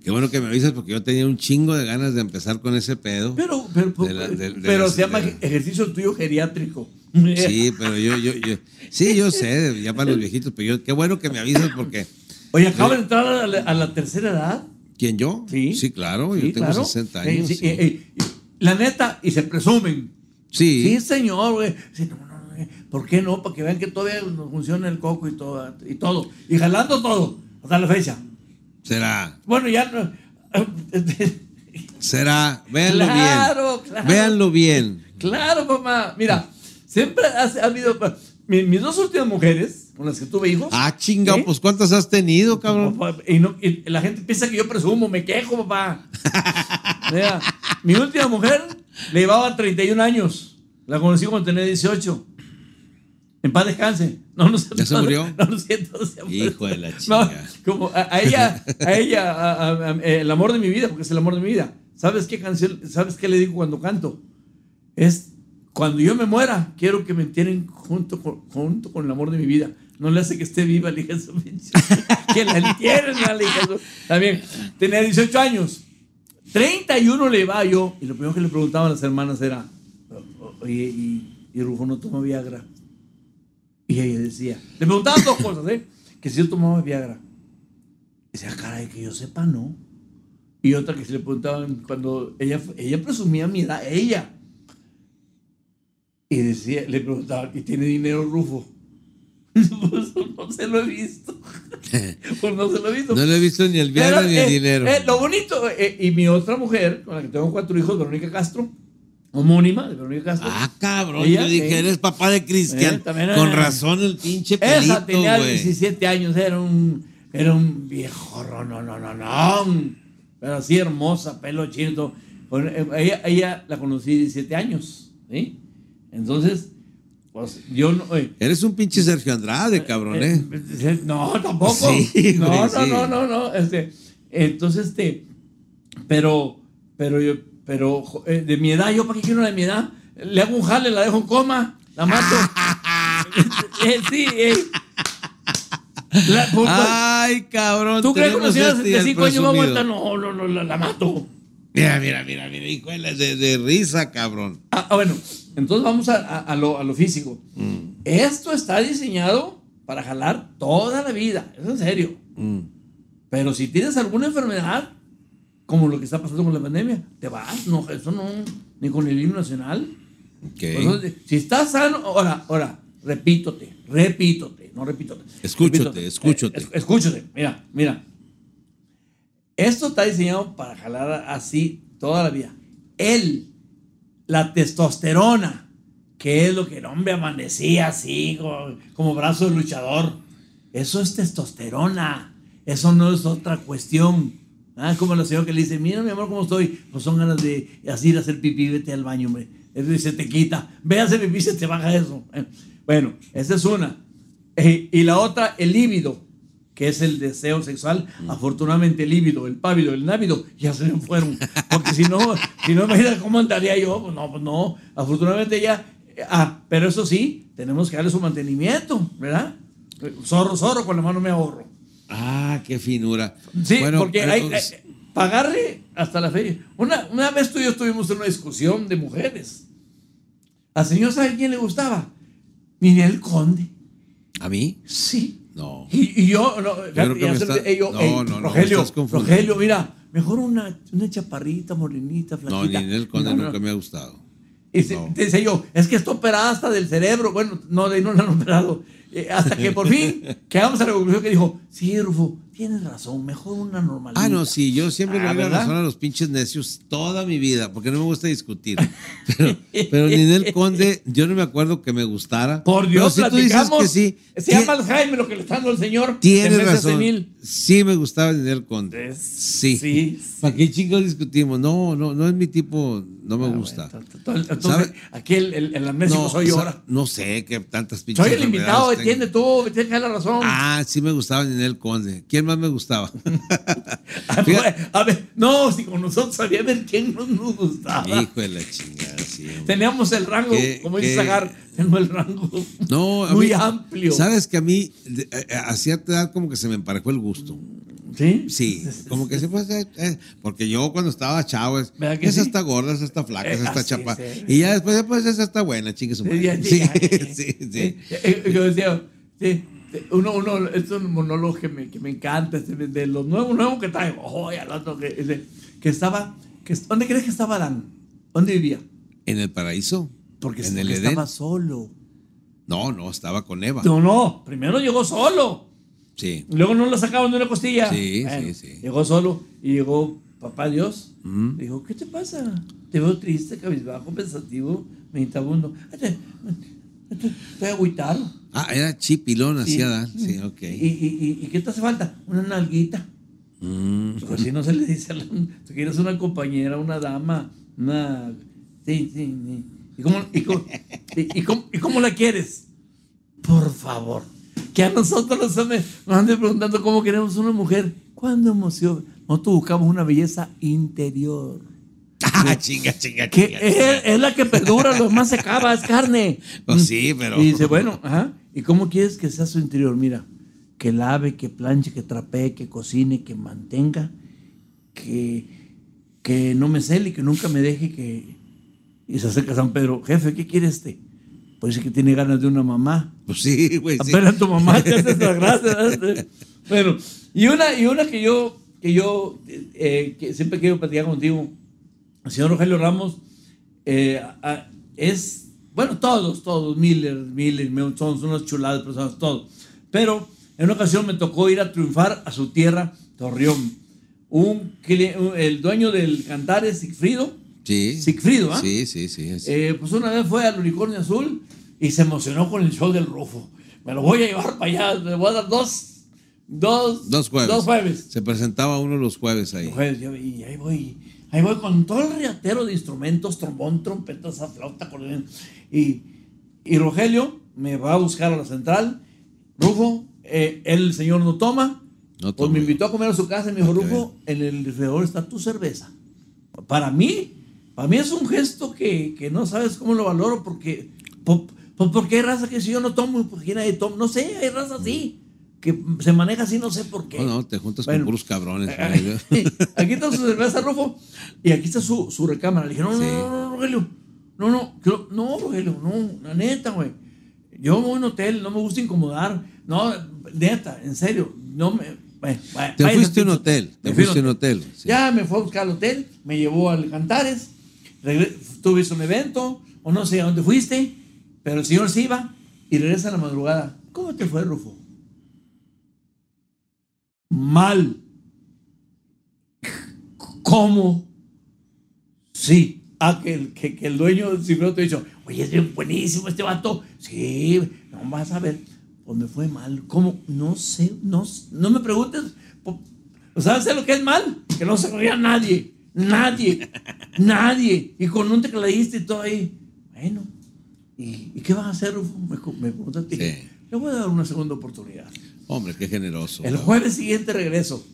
qué, bueno que me avisas porque yo tenía un chingo de ganas de empezar con ese pedo. Pero, pero, De la- de- de pero las- se llama ejercicio tuyo geriátrico. Sí, pero yo, yo, yo, sí, yo sé, ya para los viejitos, pero yo, qué bueno que me avisas porque, Oye, acaba de entrar a la, a la tercera edad. ¿quién yo? Sí. Sí, claro, Sí, yo tengo claro. 60 Sí, años. sí. eh, eh, la neta, y se presumen. Sí. Sí, señor, güey. Sí, no, no, no, eh, ¿Por qué no? Para que vean que todavía nos funciona el coco y todo. Y todo. Y jalando todo. Hasta la fecha. Será, Bueno, ya no. será, véanlo Claro, bien. claro. Véanlo bien. Claro, mamá. Mira, siempre ha, ha habido. mi- Mis, dos últimas mujeres, con las que tuve hijos. Ah, chinga, ¿Sí? pues ¿cuántas has tenido, cabrón? Papá, Y, no- y la gente piensa que yo presumo, me quejo, papá. Mira, mi última mujer le llevaba 31 años. La conocí cuando tenía 18. En paz descanse. No, no. ¿Ya se murió? [laughs] No, no siento. se murió. Hijo de la No, chinga. como a, a ella, a ella, a- a- a- el amor de mi vida, porque es el amor de mi vida. ¿Sabes qué canción, sabes qué le digo cuando canto? Es cuando yo me muera, quiero que me entierren junto con, junto con el amor de mi vida. No le hace que esté viva, su pinche- Que la entierren, de su- También, tenía 18 años. 31 le iba yo. Y lo primero que le preguntaban las hermanas era, "O- oye, ¿y, y Rufo no toma Viagra? Y ella decía, le preguntaban dos cosas, ¿eh? Que si yo tomaba Viagra. Decía, caray, que yo sepa, no. Y otra que se le preguntaban cuando ella, ella presumía mi edad, ella. Y decía, le preguntaban, ¿y tiene dinero Rufo? [laughs] Pues no se lo he visto. [laughs] Pues no se lo he visto. No le he visto ni el Viagra Pero, ni el eh, dinero. eh, lo bonito, eh, y mi otra mujer, con la que tengo cuatro hijos, Verónica Castro, homónima de Verónica Castro. Ah, cabrón, Ella, yo dije, eh, eres papá de Cristian. eh, también, Con razón el pinche Esa pelito, tenía güey. 17 años, era un, era un viejo, no, no, no, no, no. Pero así hermosa, pelo chino. eh, ella, ella la conocí 17 años, ¿sí? Entonces, pues yo no. eh, Eres un pinche Sergio Andrade, cabrón, ¿eh? eh, No, tampoco. Sí, no, no, sí. no, no, no. Este, entonces, este, pero, pero yo, pero eh, de mi edad, yo para qué quiero una de mi edad, le hago un jale, la dejo en coma, la mato. [laughs] Eh, sí, eh. La- por- por- Ay, cabrón. ¿Tú crees que una señora de este y el 75 años va a aguantar? No, no, no, la, la mato. Mira, mira, mira, mira, hijo de, de, risa, cabrón. Ah, ah, bueno, entonces vamos a, a- a lo, a lo físico. Mm. Esto está diseñado para jalar toda la vida, es en serio. Mm. Pero si tienes alguna enfermedad, como lo que está pasando con la pandemia, te vas, no, eso no, ni con el himno nacional. Eso, si estás sano, ahora, ahora, repítote, repítote, no repítote. Escúchote, repítote. escúchote. Eh, es- escúchote, mira, mira. Esto está diseñado para jalar así toda la vida. Él, la testosterona, que es lo que el hombre amanecía así, como, como brazo de luchador. Eso es testosterona. Eso no es otra cuestión. Ah, como la señora que le dice, mira mi amor cómo estoy. Pues son ganas de así ir a hacer pipí, vete al baño, hombre. Eso se te quita. Ve a hacer pipí, se te baja eso. Eh, Bueno, esa es una. Eh, y la otra, el líbido, que es el deseo sexual. Afortunadamente el líbido, el pávido, el návido, ya se me fueron. Porque si no, si no, imagínate cómo andaría yo. Pues no, pues no. Afortunadamente ya. eh, Ah, pero eso sí, tenemos que darle su mantenimiento, ¿verdad? Zorro, zorro, con la mano me ahorro. Ah, qué finura. Sí, Bueno, porque pero, hay, pues, eh, pagarle hasta la feria. Una, una vez tú y yo estuvimos en una discusión de mujeres. Al señor, ¿sabe quién le gustaba? Ninel Conde. ¿A mí? Sí. No. Y, y yo, no, creo que está- eh, yo, no, eh, no, no, Rogelio, confundiendo. Rogelio, mira, mejor una, una chaparrita, morenita, No, flaquita. ni en el conde No, no. nunca me ha gustado. Y se- No. te decía yo, es que está operada hasta del cerebro. Bueno, no, de no la han operado. Eh, hasta que por fin quedamos a la conclusión que dijo, sí, Rufo, tienes razón, mejor una normalita. Ah, no, sí, yo siempre Ah, le doy razón a los pinches necios toda mi vida, porque no me gusta discutir. [laughs] Pero, pero Ninel Conde, yo no me acuerdo que me gustara. Por Dios, Pero si tú dices que sí, Se llama Alzheimer lo que le está dando el señor. tienes razón. senil. Sí me gustaba Ninel Conde. Es- Sí. sí, ¿Para qué chicos discutimos? No, no, no es mi tipo, no me Ah, gusta. entonces, aquí el, el, soy yo ahora. No sé qué tantas pinches. Soy el invitado. Entiende tú, me tienes que dar la razón. Ah, sí me gustaba Ninel Conde. ¿Quién más me gustaba? [laughs] Ah, a ver, no, si con nosotros había ver quién no nos gustaba. Hijo de la chingada, sí. hombre. Teníamos el rango, ¿Qué- como dice? Zagar, tengo el rango No, muy mí- amplio. Sabes que a mí, de- a- a cierta edad, como que se me emparejó el gusto. ¿Sí? Sí, [laughs] como que se fue. eh, eh, porque yo cuando estaba chavo, es, ¿Verdad que esa sí? está gorda, esa está flaca, Eh, esa está así chapa. es, eh. Y ya después, pues esa está buena, chingue su madre. [laughs] Sí, [laughs] Sí, sí. Eh, eh, Yo decía, sí, uno, uno, es un monólogo que me, que me encanta, este, de los nuevos, nuevos que trae, oh, ya lo otro que, ese, que estaba, que, ¿dónde crees que estaba Adán? ¿Dónde vivía? ¿En el paraíso? Porque, ¿En el porque Edén? estaba solo. No, no, estaba con Eva. No, no, primero llegó solo. Sí. Luego no lo sacaban de una costilla. Sí, sí, sí. Llegó solo y llegó papá Dios. Mm. Dijo, ¿qué te pasa? Te veo triste, cabizbajo, pensativo, meditabundo. Estoy, agüitado. Ah, era chipilón, así Sí. Adán. Sí, ok. ¿Y, y, y, y qué te hace falta? Una nalguita. Mm. Pues si no se le dice a la... [laughs] Tú quieres una compañera, una dama, una... Sí, sí, sí. ¿Y cómo, y cómo, y- cómo- y cómo la quieres? Por favor. Que a nosotros nos anden, preguntando cómo queremos una mujer. ¿Cuándo emoción? Nosotros buscamos una belleza interior. Ah, chinga, chinga, Que chinga. es, es la que perdura, lo demás se acaba, es carne. Pues sí, pero- Y dice, bueno, ajá. ¿Y cómo quieres que sea su interior? Mira, que lave, que planche, que trapee, que cocine, que mantenga, que, que no me cele, que nunca me deje, que... Y se acerca a San Pedro, jefe, ¿qué quiere este? Pues dice que tiene ganas de una mamá. Pues sí, güey. sí. Apenas tu mamá te hace esa [laughs] gracia. bueno, y una, y una que yo, que yo eh, que siempre quiero platicar contigo, el señor Rogelio Ramos, eh, a- es, bueno, todos, todos, Miller, Miller, son unas chuladas de personas, todos. Pero en una ocasión me tocó ir a triunfar a su tierra, Torreón. Un- el dueño del Cantares, Sigfrido, Sí. Sigfrido, ¿ah? Sí, sí, sí. Eh, pues una vez fue al Unicornio Azul y se emocionó con el show del Rufo. Me lo voy a llevar para allá, le voy a dar dos, dos, Dos jueves. Dos jueves. Se presentaba uno los jueves ahí. Jueves, yo- y ahí voy, ahí voy con todo el riatero de instrumentos, trombón, trompeta, flauta, acordeón. Y, y Rogelio me va a buscar a la central. Rufo, eh, el señor no toma. No pues me invitó a comer a su casa y me dijo. Rufo, en el refrigerador está tu cerveza. Para mí, para mí es un gesto que, que no sabes cómo lo valoro porque, po- po- porque hay raza que si yo no tomo, porque nadie toma, no sé, hay raza así, que se maneja así, no sé por qué. No, no, te juntas Bueno. con puros cabrones. [laughs] [laughs] aquí está su cerveza, Rufo, y aquí está su, su recámara. Le dije, no, no, Sí. no, no, Rogelio, no, no, no, Rogelio, no, la neta, güey. Yo voy a un hotel, no me gusta incomodar. No, neta, en serio, no me... bueno, Te fuiste a un hotel. Te fuiste a un hotel. sí. ya me fue a buscar al hotel, me llevó al Cantares, tuviste un evento, o no sé a dónde fuiste, pero el señor se iba y regresa a la madrugada. ¿Cómo te fue, Rufo? Mal. ¿Cómo? Sí. Ah, que el, dueño cibreo te ha dicho, oye, es buenísimo este vato. Sí, no vas a ver. Pues me fue mal. ¿Cómo? No sé, no, no me preguntes. Po- ¿Sabes lo que es mal? Que no se ría nadie. Nadie. nadie. Y con un tecladista y todo ahí. Bueno. ¿Y, y qué vas a hacer, Rufo? Me, preguntaste. Sí. Le voy a dar una segunda oportunidad. Hombre, qué generoso. El jueves siguiente regreso.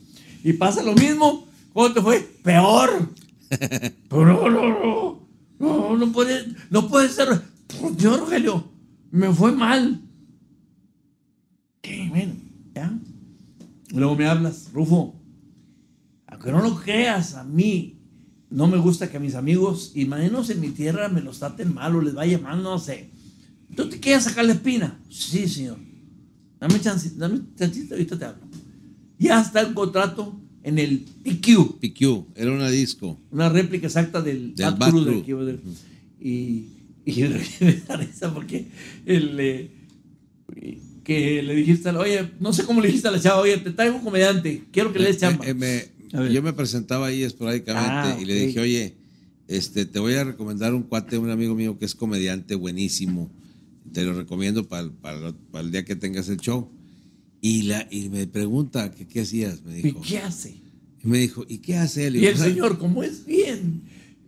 Y pasa lo mismo. ¿Cómo te fue? Peor. [laughs] Pero no, no, no. No, no puede, no puede ser. Por Dios, Rogelio. Me fue mal. Ok, bueno, ya. Luego me hablas, Rufo. Aunque no lo creas, a mí no me gusta que a mis amigos, y menos en mi tierra, me los traten mal o les vaya mal, no sé. ¿Tú te quieres sacar la espina? Sí, señor. Dame chance, dame chancito, ahorita te hablo. Ya está el contrato en el PQ, PQ, era una disco. una réplica exacta del, Del Bad Crew del Y, y [laughs] me da risa porque el, eh, que le dijiste, oye, no sé cómo le dijiste a la chava, oye, te traigo un comediante, quiero que le des chamba. Eh, eh, me- A ver. Yo me presentaba ahí esporádicamente Ah, y le dije, oye, este, te voy a recomendar un cuate, un amigo mío que es comediante buenísimo. Te lo recomiendo para el día que tengas el show. Y, la, y me pregunta que qué hacías, me ¿Y dijo. qué hace? Y me dijo, ¿y qué hace él? Y el yo, señor, como es bien,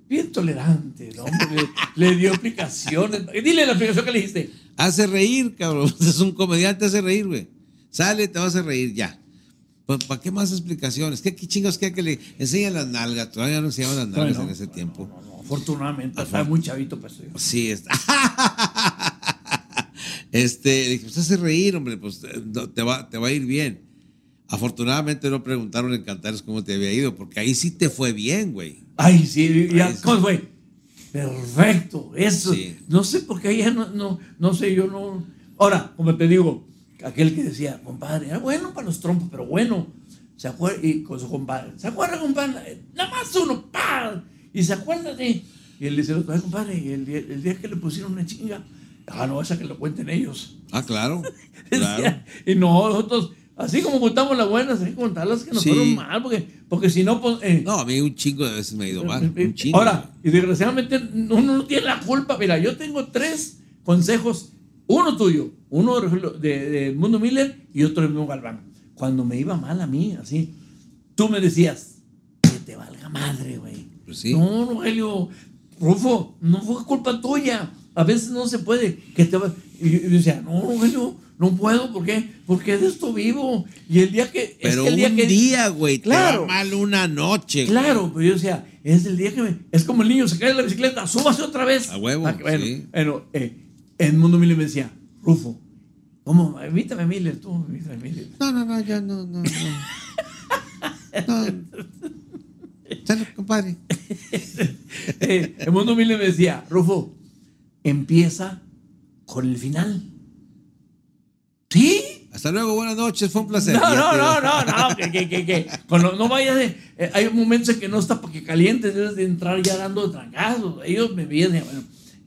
bien tolerante. Hombre, le, le dio explicaciones. Y Dile la explicación que le dijiste. Hace reír, cabrón. [laughs] Es un comediante, hace reír, güey. Sale, te vas a reír, ya. ¿Para qué más explicaciones? ¿Qué, qué chingos que que le enseñan las nalgas? Todavía no enseñaban las nalgas Bueno, en ese tiempo. No, no, afortunadamente, estaba muy chavito, pues. yo. Sí, es- [laughs] este, dije, pues hace reír, hombre, pues eh, te va, te va a ir bien. Afortunadamente no preguntaron en Cantares cómo te había ido, porque ahí sí te fue bien, güey. Ay, sí, ya, Ay, sí. ¿cómo fue? Perfecto, eso. Sí. No sé por qué ya no, no, no sé, yo no. Ahora, como te digo, aquel que decía, compadre, era bueno para los trompos, pero bueno. Se acuerda, y con su compadre, ¿se acuerda, compadre? Nada más uno, ¡pa! Y se acuerda de. Y él dice, "Ay, compadre, y el día, el día que le pusieron una chinga, ah, no, esa que lo cuenten ellos. Ah, claro. [laughs] claro. Decía, y no, nosotros, así como contamos las buenas, hay que contar las que nos Sí. fueron mal, porque, porque si no, pues. eh, No, a mí un chingo de veces me ha ido mal. Un chingo. Ahora, y desgraciadamente uno no tiene la culpa. Mira, yo tengo tres consejos. Uno tuyo, uno de, de- de Mundo Miller y otro de Memo Galván. Cuando me iba mal a mí, así, tú me decías, que te valga madre, güey. Pues sí. No, Rogelio, Rufo, no fue culpa tuya. A veces no se puede. Que te va- y yo decía, no, Rogelio, no puedo. ¿Por qué? Porque de esto vivo. Y el día que... es Pero que el día un que, día, güey, Claro. te va mal una noche. güey. Claro, pero yo decía, es el día que me. Es como el niño, se cae de la bicicleta, súbase otra vez. A huevo, Ah, que bueno, sí. bueno eh, en Mundo Miller me decía, Rufo, ¿cómo? Invítame, Miller, tú, invítame, Miller. No, no, no, ya no, no, no. No. Salud, compadre. [laughs] Eh, en Mundo Miller me decía, Rufo, empieza con el final. ¿Sí? Hasta luego, buenas noches, fue un placer. No, no, no, no, no, que, que, que, que. Cuando no vayas de. eh, hay momentos en que no está para que calientes, debes de entrar ya dando trancazos. Ellos me y, bueno,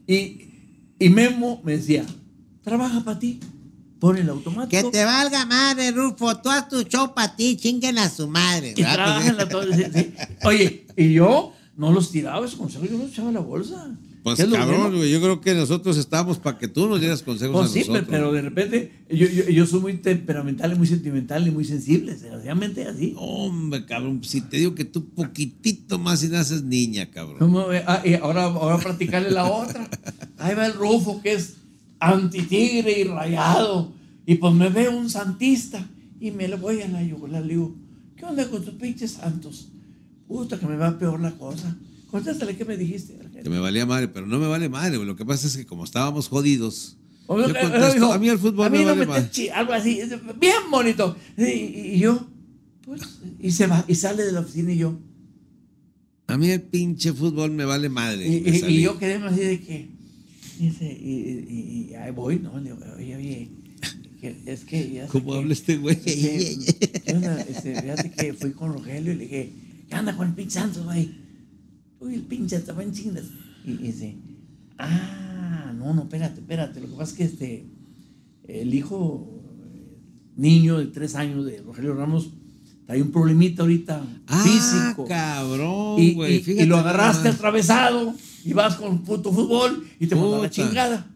y, y Memo me decía, trabaja para ti, pon el Que automático. te valga madre, Rufo. Tú haz tu show para ti, chinguen a su madre. y ¿verdad? trabaja en la. Oye, y yo no los tiraba, esos consejos, yo los echaba a la bolsa. Pues ¿Qué es lo cabrón, güey, yo creo que nosotros estamos para que tú nos dieras consejos Pues a sí, nosotros. pero, de repente yo, yo, yo soy muy temperamental y muy sentimental y muy sensible, desgraciadamente así. Hombre, cabrón, si te digo que tú poquitito más y naces niña, cabrón. ¿Cómo ve? Ah, y ahora, ahora practicarle la otra. Ahí va el Rufo, que es antitigre y rayado. Y pues me ve un santista y me le voy a la yugular. Le digo, ¿qué onda con tus pinches santos? Puta, que me va peor la cosa. Contéstale, ¿qué me dijiste? Que me valía madre, pero no me vale madre, güey. Lo que pasa es que como estábamos jodidos, yo eh, contesto, dijo, a mí el fútbol a mí me no vale me madre. te algo así, bien bonito. Y, yo, pues, y se va, y sale de la oficina y yo. A mí el pinche fútbol me vale madre. Y, yo quedé así de que. Dice, y, ahí voy, ¿no? Le digo, oye, oye, es que ya. ¿Cómo habla este güey? fíjate que fui con Rogelio y le dije, ¿qué anda con el pinche Santos, güey? Uy, el pinche estaba en chingas. Y, y dice, ah, no, no, espérate, espérate. Lo que pasa es que este, el hijo eh, niño de tres años de Rogelio Ramos trae un problemita ahorita Ah, físico. cabrón, Y, güey. y- lo agarraste atravesado y vas con puto fútbol y te manda la chingada.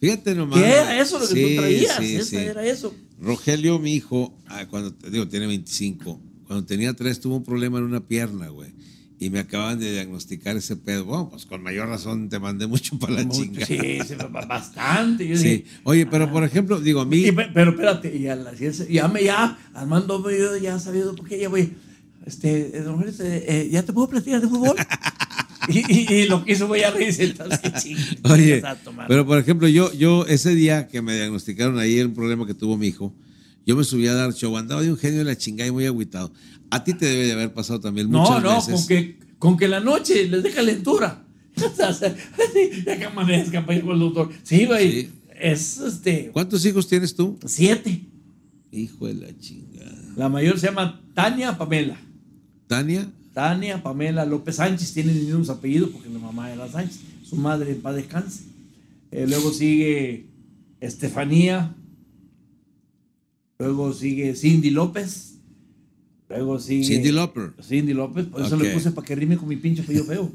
Fíjate nomás. ¿Qué era eso lo que Sí, tú traías? sí, Eso sí. era eso. Rogelio, mi hijo, ah, cuando digo, tiene 25, cuando tenía 3 tuvo un problema en una pierna, güey. Y me acaban de diagnosticar ese pedo. Bueno, pues con mayor razón te mandé mucho para la Mucho, chinga. Sí, sí, ba- bastante. Yo Sí. dije, Oye, pero por ejemplo, digo, a mí. y pe- pero espérate, y a la ciencia, ya me, ya, Armando, yo ya sabido por qué ya voy. Este, eh, este, eh, ¿ya te puedo platicar de fútbol? [laughs] y, y, y lo que hizo voy a reírse, entonces, ching- Oye, a pero por ejemplo, yo, yo ese día que me diagnosticaron ahí el problema que tuvo mi hijo, Yo me subí a dar show, andaba de un genio de la chingada y muy agüitado. A ti te debe de haber pasado también No, muchas no, veces. con que, con que la noche les deja [laughs] sea, ya que amanezca para ir con el doctor. Sí, güey. Sí. Es este. ¿Cuántos hijos tienes tú? Siete. Hijo de la chingada. La mayor se llama Tania Pamela. Tania, Tania Pamela López Sánchez tienen los mismos apellidos porque la mamá era Sánchez. Su madre en paz descanse. Eh, luego sigue Estefanía. Luego sigue Cindy López. Luego sigue. Cindy Lauper. Cindy López, por eso le puse para que rime con mi pinche apellido feo.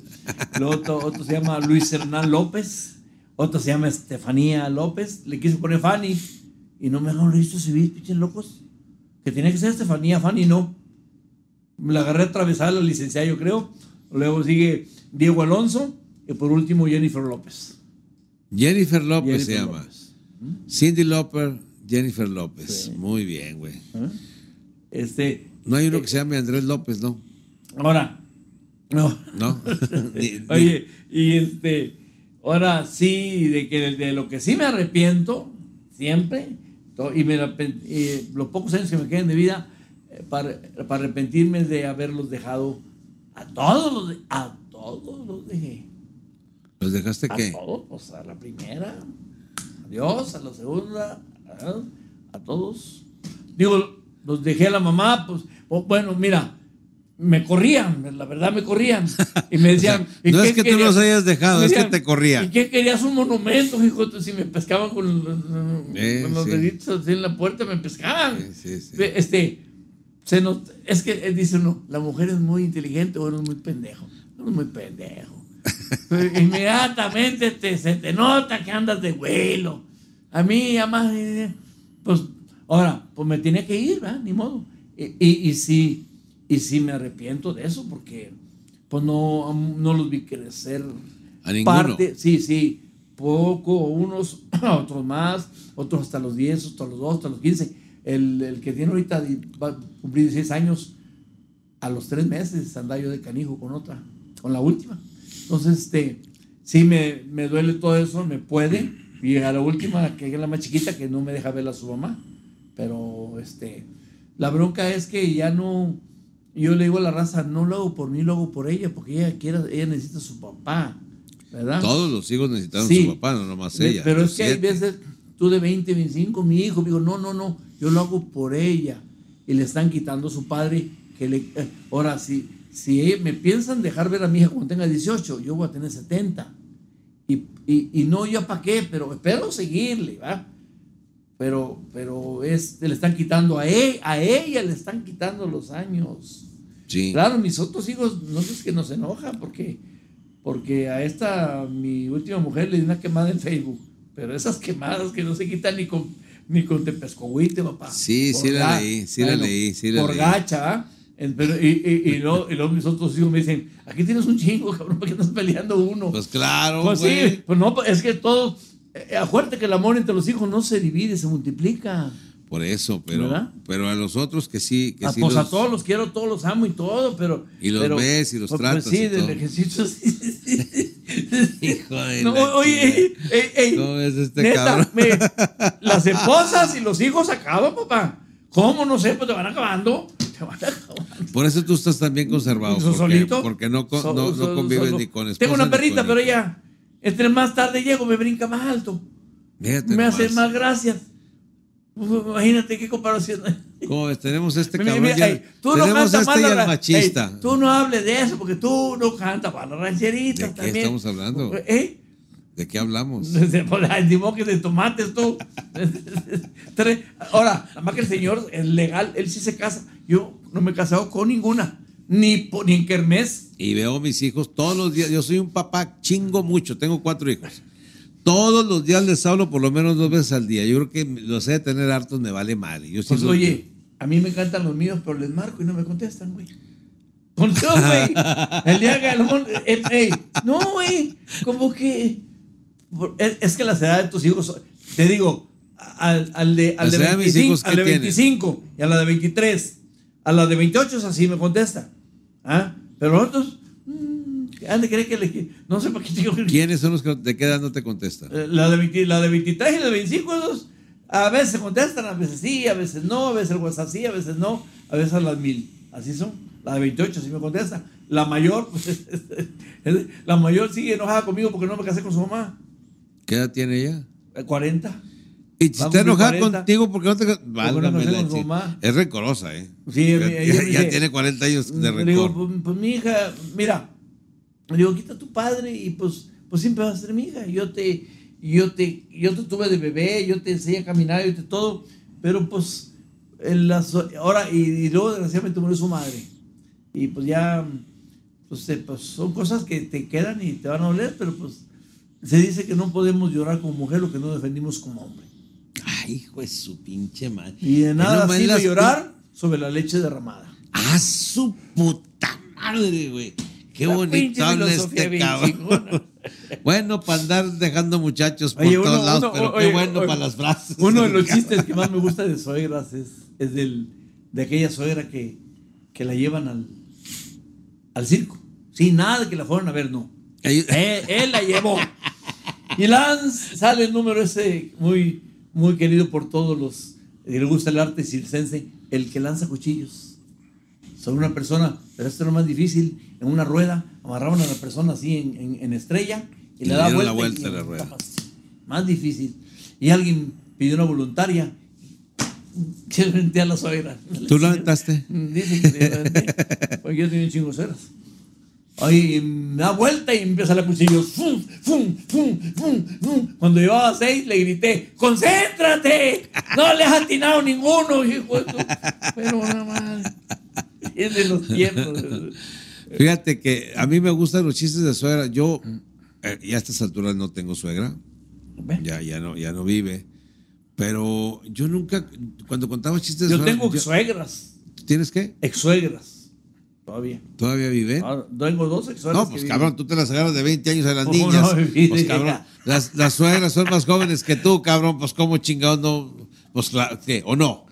Luego otro, otro se llama Luis Hernán López. Otro se llama Estefanía López. Le quiso poner Fanny. Y no me dejaron registro civil, pinches locos. Que tenía que ser Estefanía, Fanny no. Me la agarré atravesada la licenciada, yo creo. Luego sigue Diego Alonso. Y por último, Jennifer López. Jennifer López Jennifer se llama. López. Cindy Lauper, Jennifer López. Sí. Muy bien, güey. ¿Eh? Este, No hay uno que se llame Andrés López, ¿no? ahora, no. ¿No? [laughs] Ni- ni- [laughs] Oye, y este, ahora sí, de que de lo que sí me arrepiento, siempre, y, me los pocos años que me queden de vida, eh, para, para arrepentirme de haberlos dejado, a todos los, de- a todos los dejé. ¿Los dejaste A qué? todos, pues a la primera, adiós, a la segunda, a, a todos. Digo, los dejé a la mamá, pues, bueno, mira, me corrían, la verdad me corrían. Y me [laughs] decían. O sea, ¿y no qué es que tú querías? los hayas dejado, es que te corrían. ¿Y qué querías? Un monumento, hijo. Si me pescaban con los, Eh, con los sí. deditos así en la puerta, me pescaban. Sí, sí, Este, se nos, es que eh, dice uno, la mujer es muy inteligente o eres muy pendejo. Eres muy pendejo. [laughs] Inmediatamente te, se te nota que andas de vuelo. A mí, además, pues, ahora, pues me tenía que ir, ¿verdad? Ni modo. Y, y, y sí, y sí me arrepiento de eso porque, pues no, no los vi crecer. A ninguno. Parte, sí, sí, poco, unos, [clears throat] otros más, otros hasta los 10, hasta los 2, hasta los 15. El, el que tiene ahorita va a cumplir 16 años, a los 3 meses andaba yo de canijo con otra, con la última. Entonces, este, sí me, me duele todo eso, me puede. Y a la última, que es la más chiquita, que no me deja ver a su mamá. Pero, este, la bronca es que ya no, yo le digo a la raza, no lo hago por mí, lo hago por ella, porque ella quiere, ella necesita a su papá, ¿verdad? Todos los hijos necesitaron Sí. su papá, no nomás ella. Pero es que hay siete. veces, tú de 20, 25, mi hijo, digo, no, no, no, yo lo hago por ella. Y le están quitando a su padre, que le... eh, ahora, si, si me piensan dejar ver a mi hija cuando tenga 18, yo voy a tener 70. Y, y, y no, yo para qué, pero espero seguirle, ¿va? Pero, pero es, le están quitando a, e- a ella, le están quitando los años. Sí. Claro, mis otros hijos, no sé, es que nos enoja porque, porque a esta, mi última mujer, le di una quemada en Facebook. Pero esas quemadas que no se quitan ni con, ni con tepescohuite, papá. Sí, Por sí la leí, sí la leí, sí la por leí. gacha, ¿ah? Pero- y, y, y luego, y luego mis otros hijos me dicen, aquí tienes un chingo, cabrón, ¿para qué estás peleando uno? Pues claro, Pues güey. sí, pues no, es que todo, eh, acuérdate que el amor entre los hijos no se divide, se multiplica. Por eso, pero, ¿Verdad? pero a los otros que sí, que Ah, sí pues a todos los quiero, todos los amo y todo, pero. Y los pero- ves y los pues, tratas Pues sí, y del todo. ejercicio. sí. [laughs] Hijo de No, oye, ey, ey, ey, ¿Cómo ves este neta, cabrón? me- las [laughs] esposas y los hijos acaban, papá. ¿Cómo? No sé, pues te van acabando. Te van acabando. Por eso tú estás tan bien conservado. ¿So- Porque, solito? porque no, con- So- no, no so- convives solo. ni con esposa. Tengo una perrita, pero ella, entre más tarde llego, me brinca más alto. Fíjate me hace más gracias. Imagínate qué comparación. ¿Cómo? Tenemos este [laughs] cabrón. mira, ya- ey, tú no cantas este mal la machista. ey, tú no hables de eso porque tú no cantas para las rancheritas ¿De qué también. estamos hablando? ¿Eh? ¿De qué hablamos? [laughs] Modo que de tomates tú. [laughs] Ahora, nada más que el señor es legal, él sí se casa. Yo no me he casado con ninguna. Ni, ni en Kermés. Y veo a mis hijos todos los días. Yo soy un papá chingo mucho. Tengo cuatro hijos. Todos los días les hablo por lo menos dos veces al día. Yo creo que los he de tener hartos, me vale madre. Yo Pues oye, a mí me encantan los míos, pero les marco y no me contestan, güey. ¿Por qué, güey? [laughs] El día que el- ey, no, güey, como que. Es, que las edades de tus hijos, te digo, al, al de, al de edades de mis 25, hijos, ¿qué al de tienen? 25 y a la de 23, a la de 28 es así, me contesta. ¿Ah? Pero otros, mm, han de creer que le. No sé para qué digo. ¿Quiénes son los que de qué edad no te contestan? Eh, La de, 20 la de 23 y la de 25, esos, A veces contestan, a veces sí, a veces no, a veces el WhatsApp sí, a veces no, a veces a las mil. Así son. La de 28 sí me contesta. La mayor, pues, [laughs] la mayor sigue enojada conmigo porque no me casé con su mamá. ¿Qué edad tiene ella? Eh, 40. Y si está enojada 40. contigo porque no te... Válgame la con mamá. Es rencorosa, ¿eh? Sí, ya, ella ya- ya tiene 40 años de Le digo, rencor. pues, pues, mi hija, mira, le digo, quita a tu padre y pues, pues siempre vas a ser mi hija. Yo te, yo te, yo te tuve de bebé, yo te enseñé a caminar, yo te todo, pero pues, en las, ahora, y, y luego desgraciadamente murió su madre. Y pues ya, pues, eh, pues son cosas que te quedan y te van a doler, pero pues se dice que no podemos llorar como mujer lo que no defendimos como hombre. Ay, hijo de su pinche madre. Y de nada nomás sirve llorar sobre la leche derramada. ¡Ah, su puta madre, güey! Qué La bonito habla este cabrón. [laughs] Bueno, para andar dejando muchachos por Oye, todos uno- lados, uno- pero oye, qué bueno oye, para las frases. Uno de [laughs] los chistes que más me gusta de suegras es, es del, de aquella suegra que, que la llevan al, al circo. Sin nada de que la fueron a ver, no. Él, él la llevó. [laughs] Y Lance sale el número ese muy, muy querido por todos los que le gusta el arte circense, el que lanza cuchillos. Sobre una persona, pero esto era más difícil, en una rueda, amarraban a la persona así en, en- en estrella y, Y le le daba dieron la vuelta, a la rueda. Más, más difícil. Y alguien pidió una voluntaria. [laughs] Se a la suegra. ¿Tú la aventaste? Dicen que Porque yo tenía un chingo de suegras. Ahí da vuelta y empieza la cuchillo. ¡Fum, fum, fum, fum, fum! Cuando llevaba seis le grité, ¡concéntrate! ¡No le has atinado ninguno, hijo de tu... Pero nada más. Es de los tiempos. Fíjate que a mí me gustan los chistes de suegra. Yo, eh, ya a estas alturas no tengo suegra. Ya, ya, no, ya no vive. Pero yo nunca, cuando contaba chistes de Yo suegra. tengo yo- suegras, ¿Tienes qué? ex-suegras. Todavía. ¿Todavía vive? Ahora, tengo dos ex-suegras. No, que pues viven. cabrón, tú te las agarras de 20 años a las ¿Cómo niñas. no, pues cabrón, las, las suegras son más jóvenes que tú, cabrón, pues cómo chingados no. Pues claro, ¿qué? ¿O no?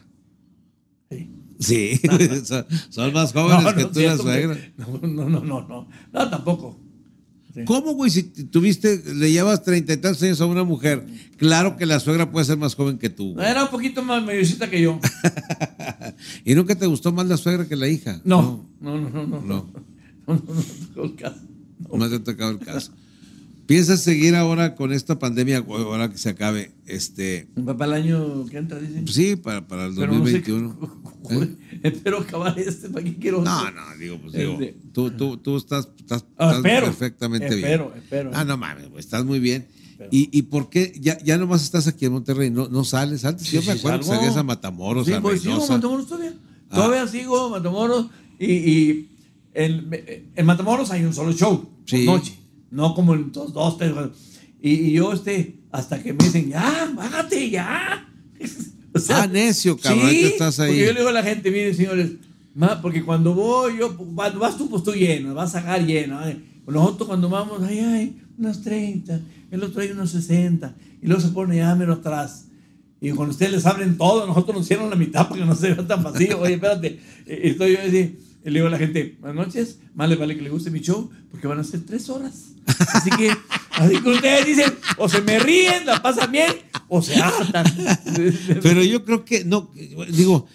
Sí. Sí, [laughs] son, son más jóvenes que tú las suegras. No, no, no, no, no. No, tampoco. Sí. ¿Cómo, güey? Si tuviste, le llevas treinta y tantos años a una mujer, claro que la suegra puede ser más joven que tú. güey. Era un poquito más mayorcita que yo. ¿Y nunca te gustó más la suegra que la hija? No, no, no, no, no. No. No, no, no, no tocó el caso. No, más te ha tocado el caso. ¿Piensas seguir ahora con esta pandemia, ahora que se acabe? Este, papá el año que entra, dicen. pues sí, para, para el Pero no sé 2021. qué- [laughs] ¿Eh? Espero acabar este, ¿para qué quiero No, no, digo, pues digo, Este- tú, tú, tú estás, estás, Ah, estás espero, perfectamente espero, bien. espero. Ah, no mames, estás muy bien. Espero. ¿Y, ¿Y por qué ya, ya nomás estás aquí en Monterrey? ¿No, no sales? Antes Sí, yo me sí, acuerdo que salías a Matamoros, Sí, a pues sigo Reynosa. Matamoros todavía. Ah. Todavía sigo Matamoros. Y, y en, en Matamoros hay un solo show Sí. por noche. No como en dos, dos tres. Y, y yo, este, hasta que me dicen, ya, bájate, ya. [laughs] O Ah, necio, cabrón, te estás ahí. Porque yo le digo a la gente, miren, señores, porque cuando voy, yo, cuando vas tú, pues tú lleno, vas a sacar lleno. ¿eh? Nosotros cuando vamos, ay, ay, unos 30, el otro hay unos 60, y luego se pone ya menos atrás. Y cuando ustedes les abren todo, nosotros nos cierran la mitad para que no se vea tan vacío. Oye, espérate, eh, estoy yo así, le digo a la gente, buenas noches, más les vale que le guste mi show, porque van a ser tres horas. Así que, así que ustedes dicen, o se me ríen, la pasan bien, o se hartan. [laughs] Pero yo creo que, no, digo,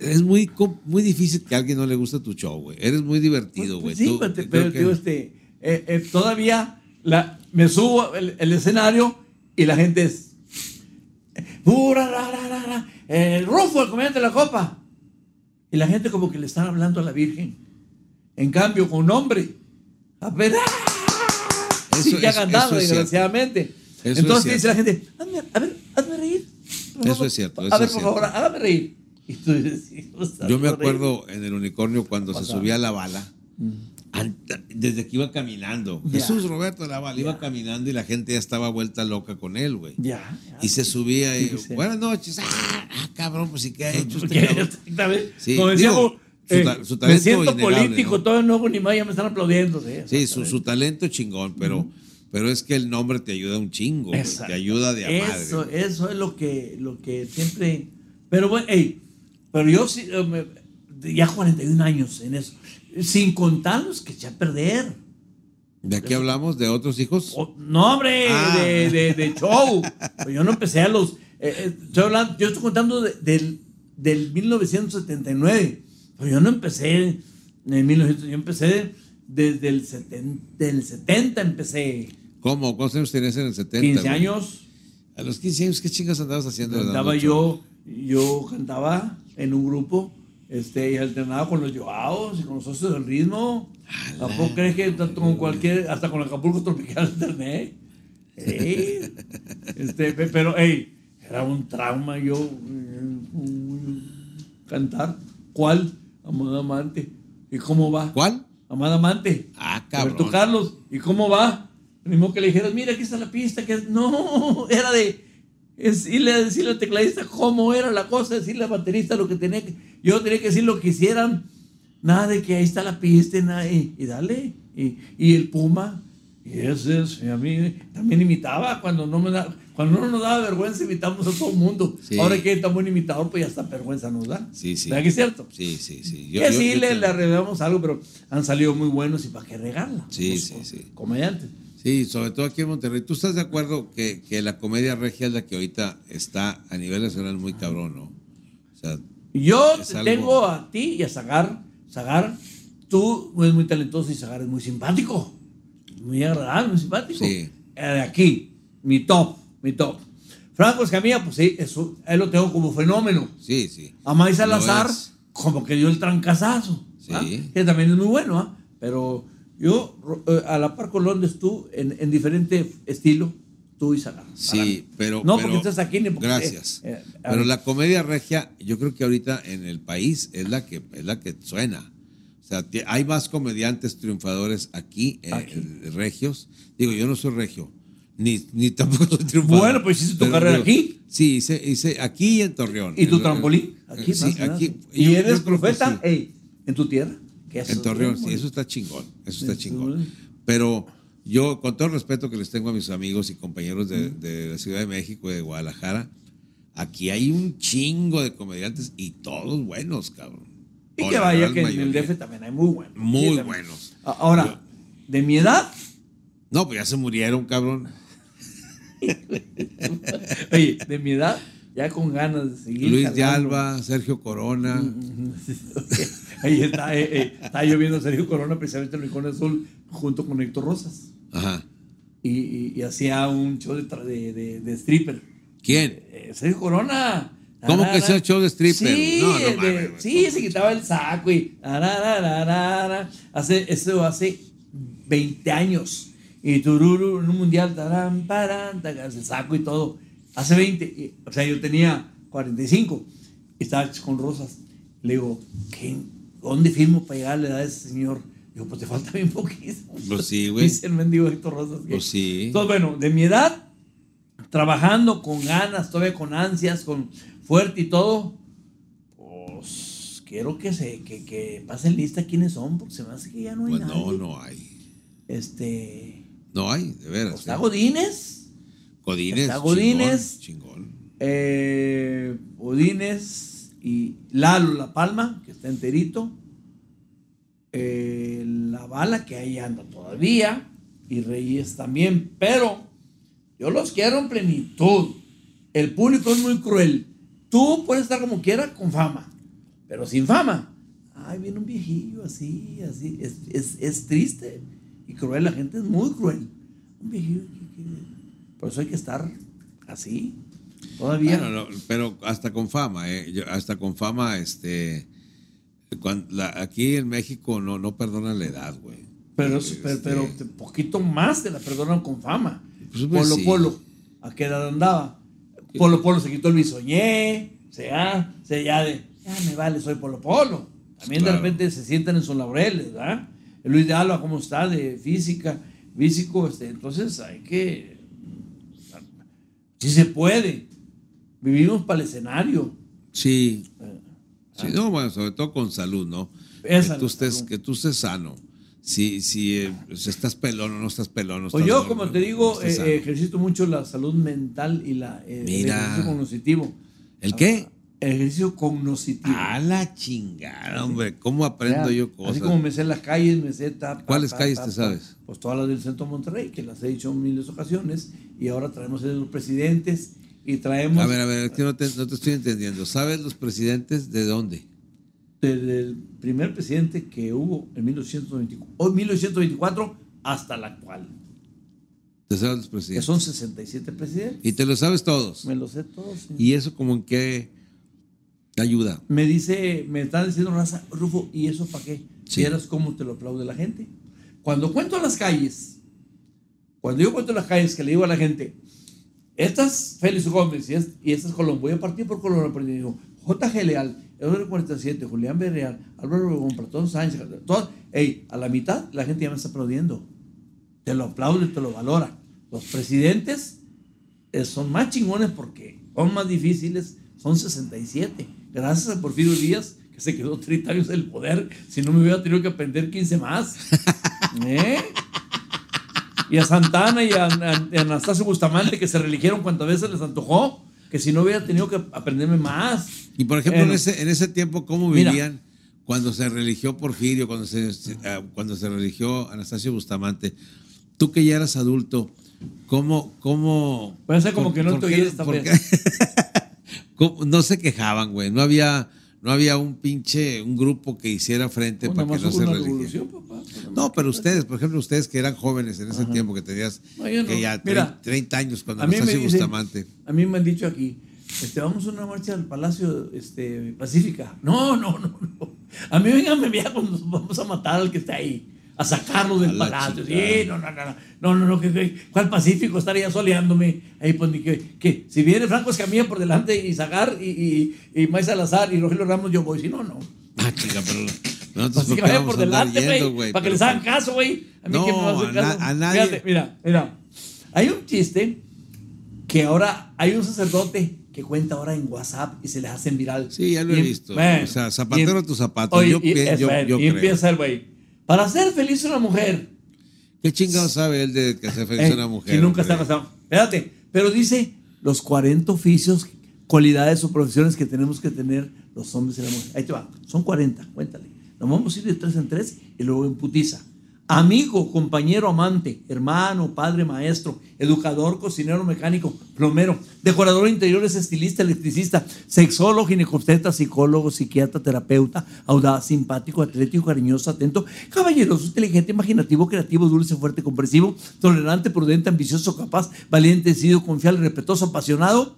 es muy, muy difícil que a alguien no le guste tu show, güey. Eres muy divertido, güey. Pues sí, Tú- pero, que- digo, este, eh, eh, todavía la, me subo el, el escenario y la gente es. "Ura, ra, ra, ra, ra, el Rufo, el comediante de la copa. Y la gente como que le están hablando a la Virgen. En cambio, con nombre. A ver, ¡ah! Eso- sí, ya cantando, desgraciadamente. Eso Entonces es dice la gente, hazme, a ver, hazme reír. Eso es cierto, A eso ver, es por cierto. favor, hágame reír. Y tú dices, "Sí, no Yo me reír". acuerdo en el unicornio cuando se subía a la bala, desde que iba caminando. Ya. Jesús Roberto de la bala iba caminando y la gente ya estaba vuelta loca con él, güey. Ya. ya. Y se subía y, buenas noches. Ah, ah, cabrón, pues sí, ¿qué ha hecho exactamente, Sí, como decíamos, digo, su eh, me siento innegable, político, ¿no? todo no hago ni más, ya me están aplaudiendo. Sí, Sí, su, su talento chingón, pero, pero es que el nombre te ayuda un chingo, güey, te ayuda de a madre. Eso, güey. eso es lo que, lo que siempre. Pero bueno, ey, pero yo sí, eh, ya 41 años en eso, sin contar los que eché a perder. ¿De aquí hablamos? ¿De otros hijos? No, hombre, Ah. de, de, de show. Yo no empecé a los eh, eh, estoy hablando- yo estoy contando de- del, del 1979. Pero yo no empecé en 1900, yo empecé desde el 70, del 70 empecé. ¿Cómo? ¿Cuántos años tenías en el 70? 15 güey? años. A los 15 años, ¿qué chingas andabas haciendo? Cantaba yo, yo cantaba en un grupo este, y alternaba con los Joaos y con los socios del ritmo. ¿A poco crees que tanto con cualquier, hasta con Acapulco Tropical [laughs] alterné? Ey, este, pe- pero, hey, era un trauma yo eh, cantar. ¿Cuál? Amada Amante. ¿Y cómo va? ¿Cuál? Amada Amante. Ah, Roberto cabrón. Carlos, ¿y cómo va? Ni modo que le dijeras, mira, aquí está la pista. que No, era de decirle, decirle al tecladista cómo era la cosa, decirle al baterista lo que tenía que. Yo tenía que decir lo que hicieran. Nada de que ahí está la pista y, nada, y, y dale. Y, y el Puma, y ese es, y a mí también imitaba cuando no me da, cuando no nos daba vergüenza, imitamos a todo el mundo. Sí. Ahora que tan buen imitador, pues ya hasta vergüenza nos da. Sí, sí. ¿Verdad que es cierto? Sí, sí, sí. que sí, le, te- le arreglamos algo, pero han salido muy buenos y para qué regarla. Sí, Los sí, sí. Comediantes. Sí, sobre todo aquí en Monterrey. ¿Tú estás de acuerdo que, que la comedia regia es la que ahorita está a nivel nacional muy cabrón, no? O sea, Yo algo- tengo a ti y a Zagar. Zagar, tú eres muy talentoso y Zagar es muy simpático. Muy agradable, muy simpático. Sí. De aquí, mi top, mi top. Franco Escamilla, pues sí, eso, él lo tengo como fenómeno. sí, sí. A May Salazar, como que dio el trancazazo. Sí. ¿ah? Que también es muy bueno, ¿ah? Pero yo, eh, a la par con Londres, tú, en, en diferente estilo, tú y. Para Sí, pero. No pero- porque estás aquí ni porque. Gracias. eh, eh, pero la comedia regia, yo creo que ahorita en el país es la que, es la que suena. O sea, hay más comediantes triunfadores aquí, eh, Aquí. eh, regios. Digo, yo no soy regio, ni, ni [laughs] tampoco soy triunfador. Bueno, pues hiciste tu Pero carrera digo, aquí. Sí, hice, hice aquí y en Torreón. ¿Y tu En- trampolín? en- Aquí, sí, más aquí. ¿Y yo- eres profeta? sí. Ey, ¿En tu tierra? En Torreón, sí, eso está chingón, eso está chingón. Pero yo, con todo el respeto que les tengo a mis amigos y compañeros de, de la Ciudad de México y de Guadalajara, aquí hay un chingo de comediantes y todos buenos, cabrón. Y que vaya que en el. DF también hay muy buenos. Muy Sí, buenos. Ahora, de mi edad, No, pues ya se murieron, cabrón. [laughs] oye, de mi edad, ya con ganas de seguir. Luis de. Alba, Sergio Corona. [laughs] Ahí está, eh, eh, está yo viendo a Sergio Corona precisamente en el Rincón Azul junto con Héctor Rosas. Ajá. Y, y- y hacía un show de, tra- de, de- de stripper. ¿Quién? Eh, Sergio Corona. ¿Cómo que sea show de stripper? Sí, No, no de- mames, güey. sí, se quitaba el saco y. Hace, eso hace 20 años. Y Tururu en un mundial, tarán, parán, tacan, el saco y todo. Hace 20. y- o sea, yo tenía 45 y estaba con rosas. Le digo, ¿qué, ¿dónde firmo para llegar a la edad de ese señor? Digo, pues te falta bien poquito. Pues sí, [laughs] güey. Dice el mendigo Héctor Rosas. Pues sí. entonces, bueno, de mi edad, trabajando con ganas, todavía con ansias, con fuerte y todo, pues quiero que se que, que pasen lista quiénes son, porque se me hace que ya no hay Pues nadie. no, no hay. Este, No hay, de veras. está ¿eh? Godínez, Godínez. está Godínez. Chingón. chingón. eh, Godínez y Lalo La Palma, que está enterito, eh, La Bala, que ahí anda todavía, y Reyes también, pero yo los quiero en plenitud. El público es muy cruel. Tú puedes estar como quieras con fama, pero sin fama. Ay, viene un viejillo así, así. Es, es- es triste y cruel. La gente es muy cruel. Un viejillo. Por eso hay que estar así. Todavía. Bueno, no, pero hasta con fama, ¿eh? Yo- hasta con fama, este. la- aquí en México no, no perdonan la edad, güey. Pero, Este, pero, pero poquito más te la perdonan con fama. Pues, pues, Polo sí. Polo, ¿a qué edad andaba? Polo Polo se quitó el bisoñé, se ya, se ya de, ya me vale, soy Polo Polo. También Claro. de repente se sientan en sus laureles, ¿verdad? Luis de Alba, ¿cómo está? De física, físico, este, entonces hay que, si se puede, vivimos para el escenario. Sí. Sí, no, bueno, sobre todo con salud, ¿no? Esa que, tú estés, salud. que tú estés sano. Si, si, eh, si estás pelón o no estás pelón. no Pues estás yo, gordo, como te digo, eh, eh, ejercito mucho la salud mental y la, eh, el Mira. ejercicio cognoscitivo. ¿El qué? El ejercicio cognoscitivo. A la chingada, hombre. ¿Cómo aprendo Ya, yo cosas? Así como me sé las calles, me sé ta, ta, ¿Cuáles ta, calles ta, te sabes? Pues todas las del centro de Monterrey, que las he dicho en miles de ocasiones, y ahora traemos a los presidentes y traemos A ver, a ver, que no te, no te estoy entendiendo. ¿Sabes los presidentes de dónde? desde el primer presidente que hubo en 1924, o 1924 hasta el actual, ¿Te sabes los que presidentes? son 67 presidentes. Y te lo sabes todos. Me lo sé todos. sí. ¿Y eso como en qué te ayuda? Me dice, me está diciendo Raza, Rufo, ¿y eso para qué? Sí. ¿Vieras cómo te lo aplaude la gente? Cuando cuento las calles, cuando yo cuento las calles que le digo a la gente, estas Félix Gómez y, es- y estas Colón, voy a partir por Colón, J.G. Leal, Eduardo 47, Julián Berreal, Álvaro Obregón, Platón Sánchez, todo, ey, a la mitad la gente ya me está aplaudiendo. Te lo aplaude, te lo valora. Los presidentes eh, son más chingones porque son más difíciles, son 67. Gracias a Porfirio Díaz, que se quedó 30 años en el poder, si no me hubiera tenido que aprender 15 más. [laughs] ¿Eh? Y a Santana y a, a- y a Anastasio Bustamante, que se religieron cuantas veces les antojó, que si no hubiera tenido que aprenderme más. Y por ejemplo, en ese, en ese tiempo, ¿cómo Mira. vivían cuando se religió Porfirio, cuando se, ah, cuando se religió Anastasio Bustamante? Tú que ya eras adulto, ¿cómo, cómo? Hacer como por- que no te qué- [laughs] ¿Cómo? No se quejaban, güey. No había, no había un pinche, un grupo que hiciera frente Pues para que no se papá. Pues nada No, pero ustedes, por ejemplo, ustedes que eran jóvenes en ese tiempo, que tenías No, yo no. que ya Mira, 30 años cuando Anastasio Bustamante. a mí me han dicho aquí, este, vamos a una marcha al Palacio este, Pacífica. No, no, no, no. A mí vengan, me cuando nos vamos a matar al que está ahí, a sacarlo del A la palacio. Sí, no, no, no, no, no, no, que, que- ¿cuál Pacífico? Estaría soleándome. Ahí, pues, ni que, que si viene Franco Escamilla por delante y Zagar y, y, y May Salazar y Rogelio Ramos, yo voy. Si no, no. Ah, chica, pero Pues nosotros que ¿por qué vayan por a delante, güey. Para que les hagan caso, güey. A mí No, quién me va a hacer a na- caso. a nadie. Fíjate, mira, mira. Hay un chiste que ahora hay un sacerdote que cuenta ahora en WhatsApp y se les hacen viral. Sí, ya lo he visto. bueno, o sea, zapatero y- tus zapatos. Oye, yo y, yo- yo y creo. empieza el güey. Para ser feliz una mujer. ¿Qué chingado sabe él de que se feliz eh, una mujer? Si nunca hombre? está casado. Espérate, pero dice los 40 oficios, cualidades o profesiones que tenemos que tener los hombres y las mujeres. Ahí te va, son 40, cuéntale. Nos vamos a ir de tres en tres y luego en putiza. Amigo, compañero, amante, hermano, padre, maestro, educador, cocinero, mecánico, plomero, decorador de interiores, estilista, electricista, sexólogo, ginecobstetra, psicólogo, psiquiatra, terapeuta, audaz, simpático, atlético, cariñoso, atento, caballeroso, inteligente, imaginativo, creativo, dulce, fuerte, comprensivo, tolerante, prudente, ambicioso, capaz, valiente, decidido, confiable, respetuoso, apasionado.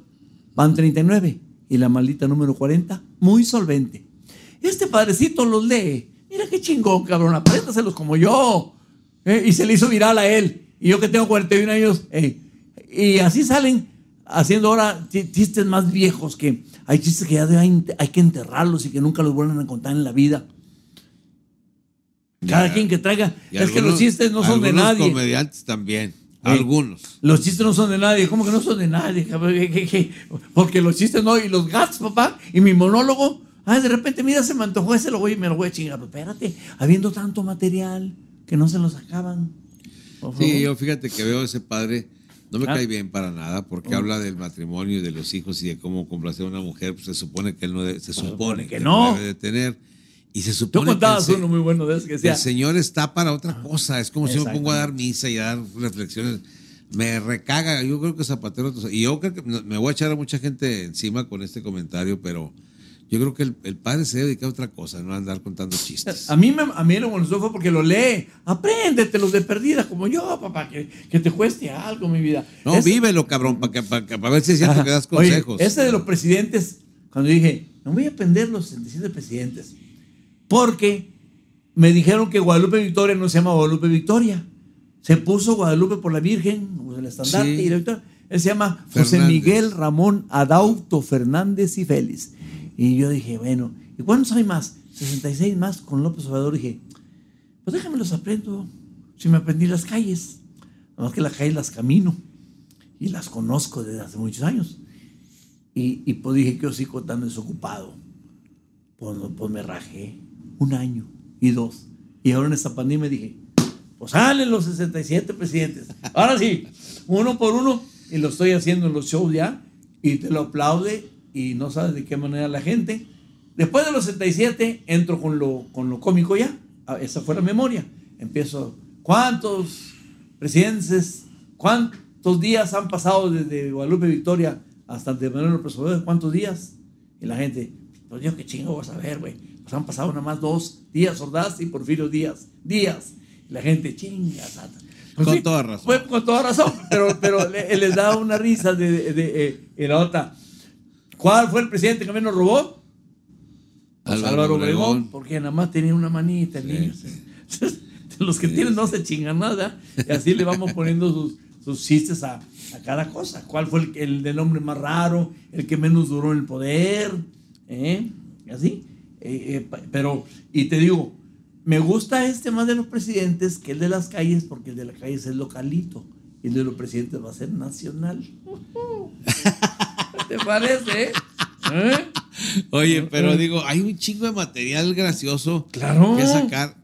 Van 39. Y la maldita número 40, muy solvente. Este padrecito los lee. Mira qué chingón, cabrón. Apréndaselos como yo. Eh, Y se le hizo viral a él. Y yo que tengo 41 años. eh, Y así salen haciendo ahora chi- chistes más viejos que hay chistes que ya hay, hay que enterrarlos y que nunca los vuelvan a contar en la vida. Cada Ya. quien que traiga. Es que algunos- los chistes no son de algunos nadie. comediantes también. Algunos. Los chistes no son de nadie. ¿Cómo que no son de nadie? [laughs] Porque los chistes no. Y los gatos, papá. Y mi monólogo. Ay, de repente, mira, se me antojó ese, lo voy, me lo voy a chingar. Pero espérate, habiendo tanto material que no se los acaban. Por favor. Sí, yo fíjate que veo a ese padre, no me Ah. cae bien para nada, porque habla del matrimonio y de los hijos y de cómo complacer a una mujer, pues se supone que él no debe- se supone que que no. debe de tener. Y se Tú supone que el, contabas uno muy bueno de ese que decía. el Señor está para otra cosa. Es como si yo me pongo a dar misa y a dar reflexiones. Me recaga. Yo creo que Zapatero. Y yo creo que me voy a echar a mucha gente encima con este comentario, pero yo creo que el, el padre se debe dedicar a otra cosa, no a andar contando chistes. A mí, me, a mí lo molestó fue porque lo lee. Apréndetelos de perdida, como yo, papá, que, que te cueste algo, mi vida. No, Ese- vívelo, cabrón, para ver si es cierto que das Oye, consejos. ese de los presidentes, cuando dije, no voy a aprender los 67 presidentes, porque me dijeron que Guadalupe Victoria no se llama Guadalupe Victoria. Se puso Guadalupe por la Virgen, o el estandarte, Sí. y la Victoria. Él se llama José. Miguel Ramón Adauto Fernández y Félix. Y yo dije, bueno, ¿y cuántos hay más? 66 más con López Obrador. dije, pues déjame los aprendo. Si me aprendí las calles. Nada más que las calles las camino y las conozco desde hace muchos años. Y, y pues dije que yo sigo tan desocupado. Pues, pues me rajé un año y dos. Y ahora en esta pandemia dije, pues salen los 67 presidentes. Ahora sí, uno por uno. Y lo estoy haciendo en los shows ya. Y te lo aplaude y no sabes de qué manera la gente. Después de los 67 entro con lo, con lo cómico ya. Ah, Esa fue la memoria. Empiezo, ¿cuántos presidentes, cuántos días han pasado desde Guadalupe Victoria hasta de Manuel López Obrador, ¿cuántos días? Y la gente, pues yo qué chingo vas a ver, güey. Pues han pasado nada más dos días, Ordaz y Porfirio Díaz. Días. Y la gente, chinga. Pues Con sí, toda razón. fue con toda razón, pero, pero le- les da una risa de, de- eh, y la otra. ¿Cuál fue el presidente que menos robó? Pues Álvaro Álvaro Obregón, Obregón. porque nada más tenía una manita el niño. [laughs] Los que tienen no se chingan nada. Y así le vamos poniendo sus, sus chistes a, a cada cosa. ¿Cuál fue el, el del hombre más raro? El que menos duró en el poder. ¿eh? Y así. Eh, eh, pero, y te digo, me gusta este más de los presidentes que el de las calles, porque el de las calles es localito. Y el de los presidentes va a ser nacional. [laughs] ¿Te parece? ¿Eh? Oye, pero digo, hay un chingo de material gracioso Claro. que sacar.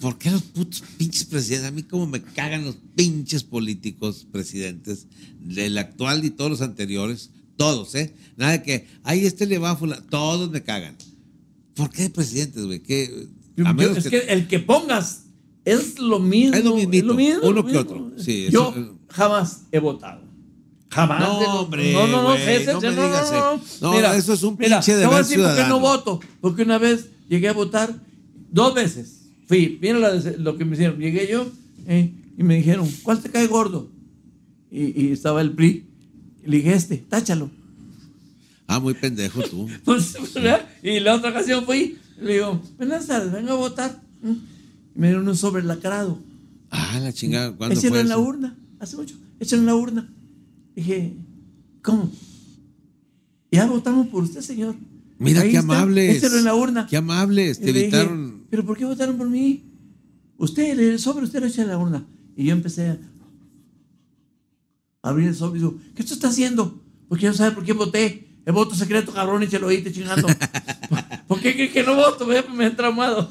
¿Por qué los putos pinches presidentes? A mí como me cagan los pinches políticos presidentes del actual y todos los anteriores. Todos, ¿eh? Nada de que, ahí este le va a fulano. Todos me cagan. ¿Por qué presidentes, güey? Menos es que, el que pongas es lo mismo. Es lo mismito, mismo, uno que otro. Sí, Yo eso- jamás he votado. Jamás. No, de hombre, No, no, no, güey, César, no me no, digas no. No, eso es un mira, pinche deber decir por qué no voto. Porque una vez llegué a votar dos veces. Fui, mira la de- lo que me hicieron. Llegué yo eh, y me dijeron, ¿cuál te cae gordo? Y, y estaba el PRI. Le dije, este, táchalo. Ah, muy pendejo tú. [laughs] Pues, ¿verdad? y la otra ocasión fui, le digo, buenas tardes, vengo a votar. Mm. Y me dieron un sobre lacrado. Ah, la chingada. ¿Cuándo Échenlo fue en la eso? urna, hace mucho, échenlo en la urna. Dije, ¿cómo? Ya votamos por usted, señor. Mira Ahí qué está, amables. Échenlo en la urna. Qué amables. Y Te dije, evitaron. ¿Pero por qué votaron por mí? Usted, el sobre, usted lo echa en la urna. Y yo empecé a abrir el sobre y digo, ¿qué tú estás haciendo? Porque no sabe por quién voté. El voto secreto, cabrón, échalo ahí, te chingando. [laughs] ¿Por qué crees que no voto? Me, me he traumado.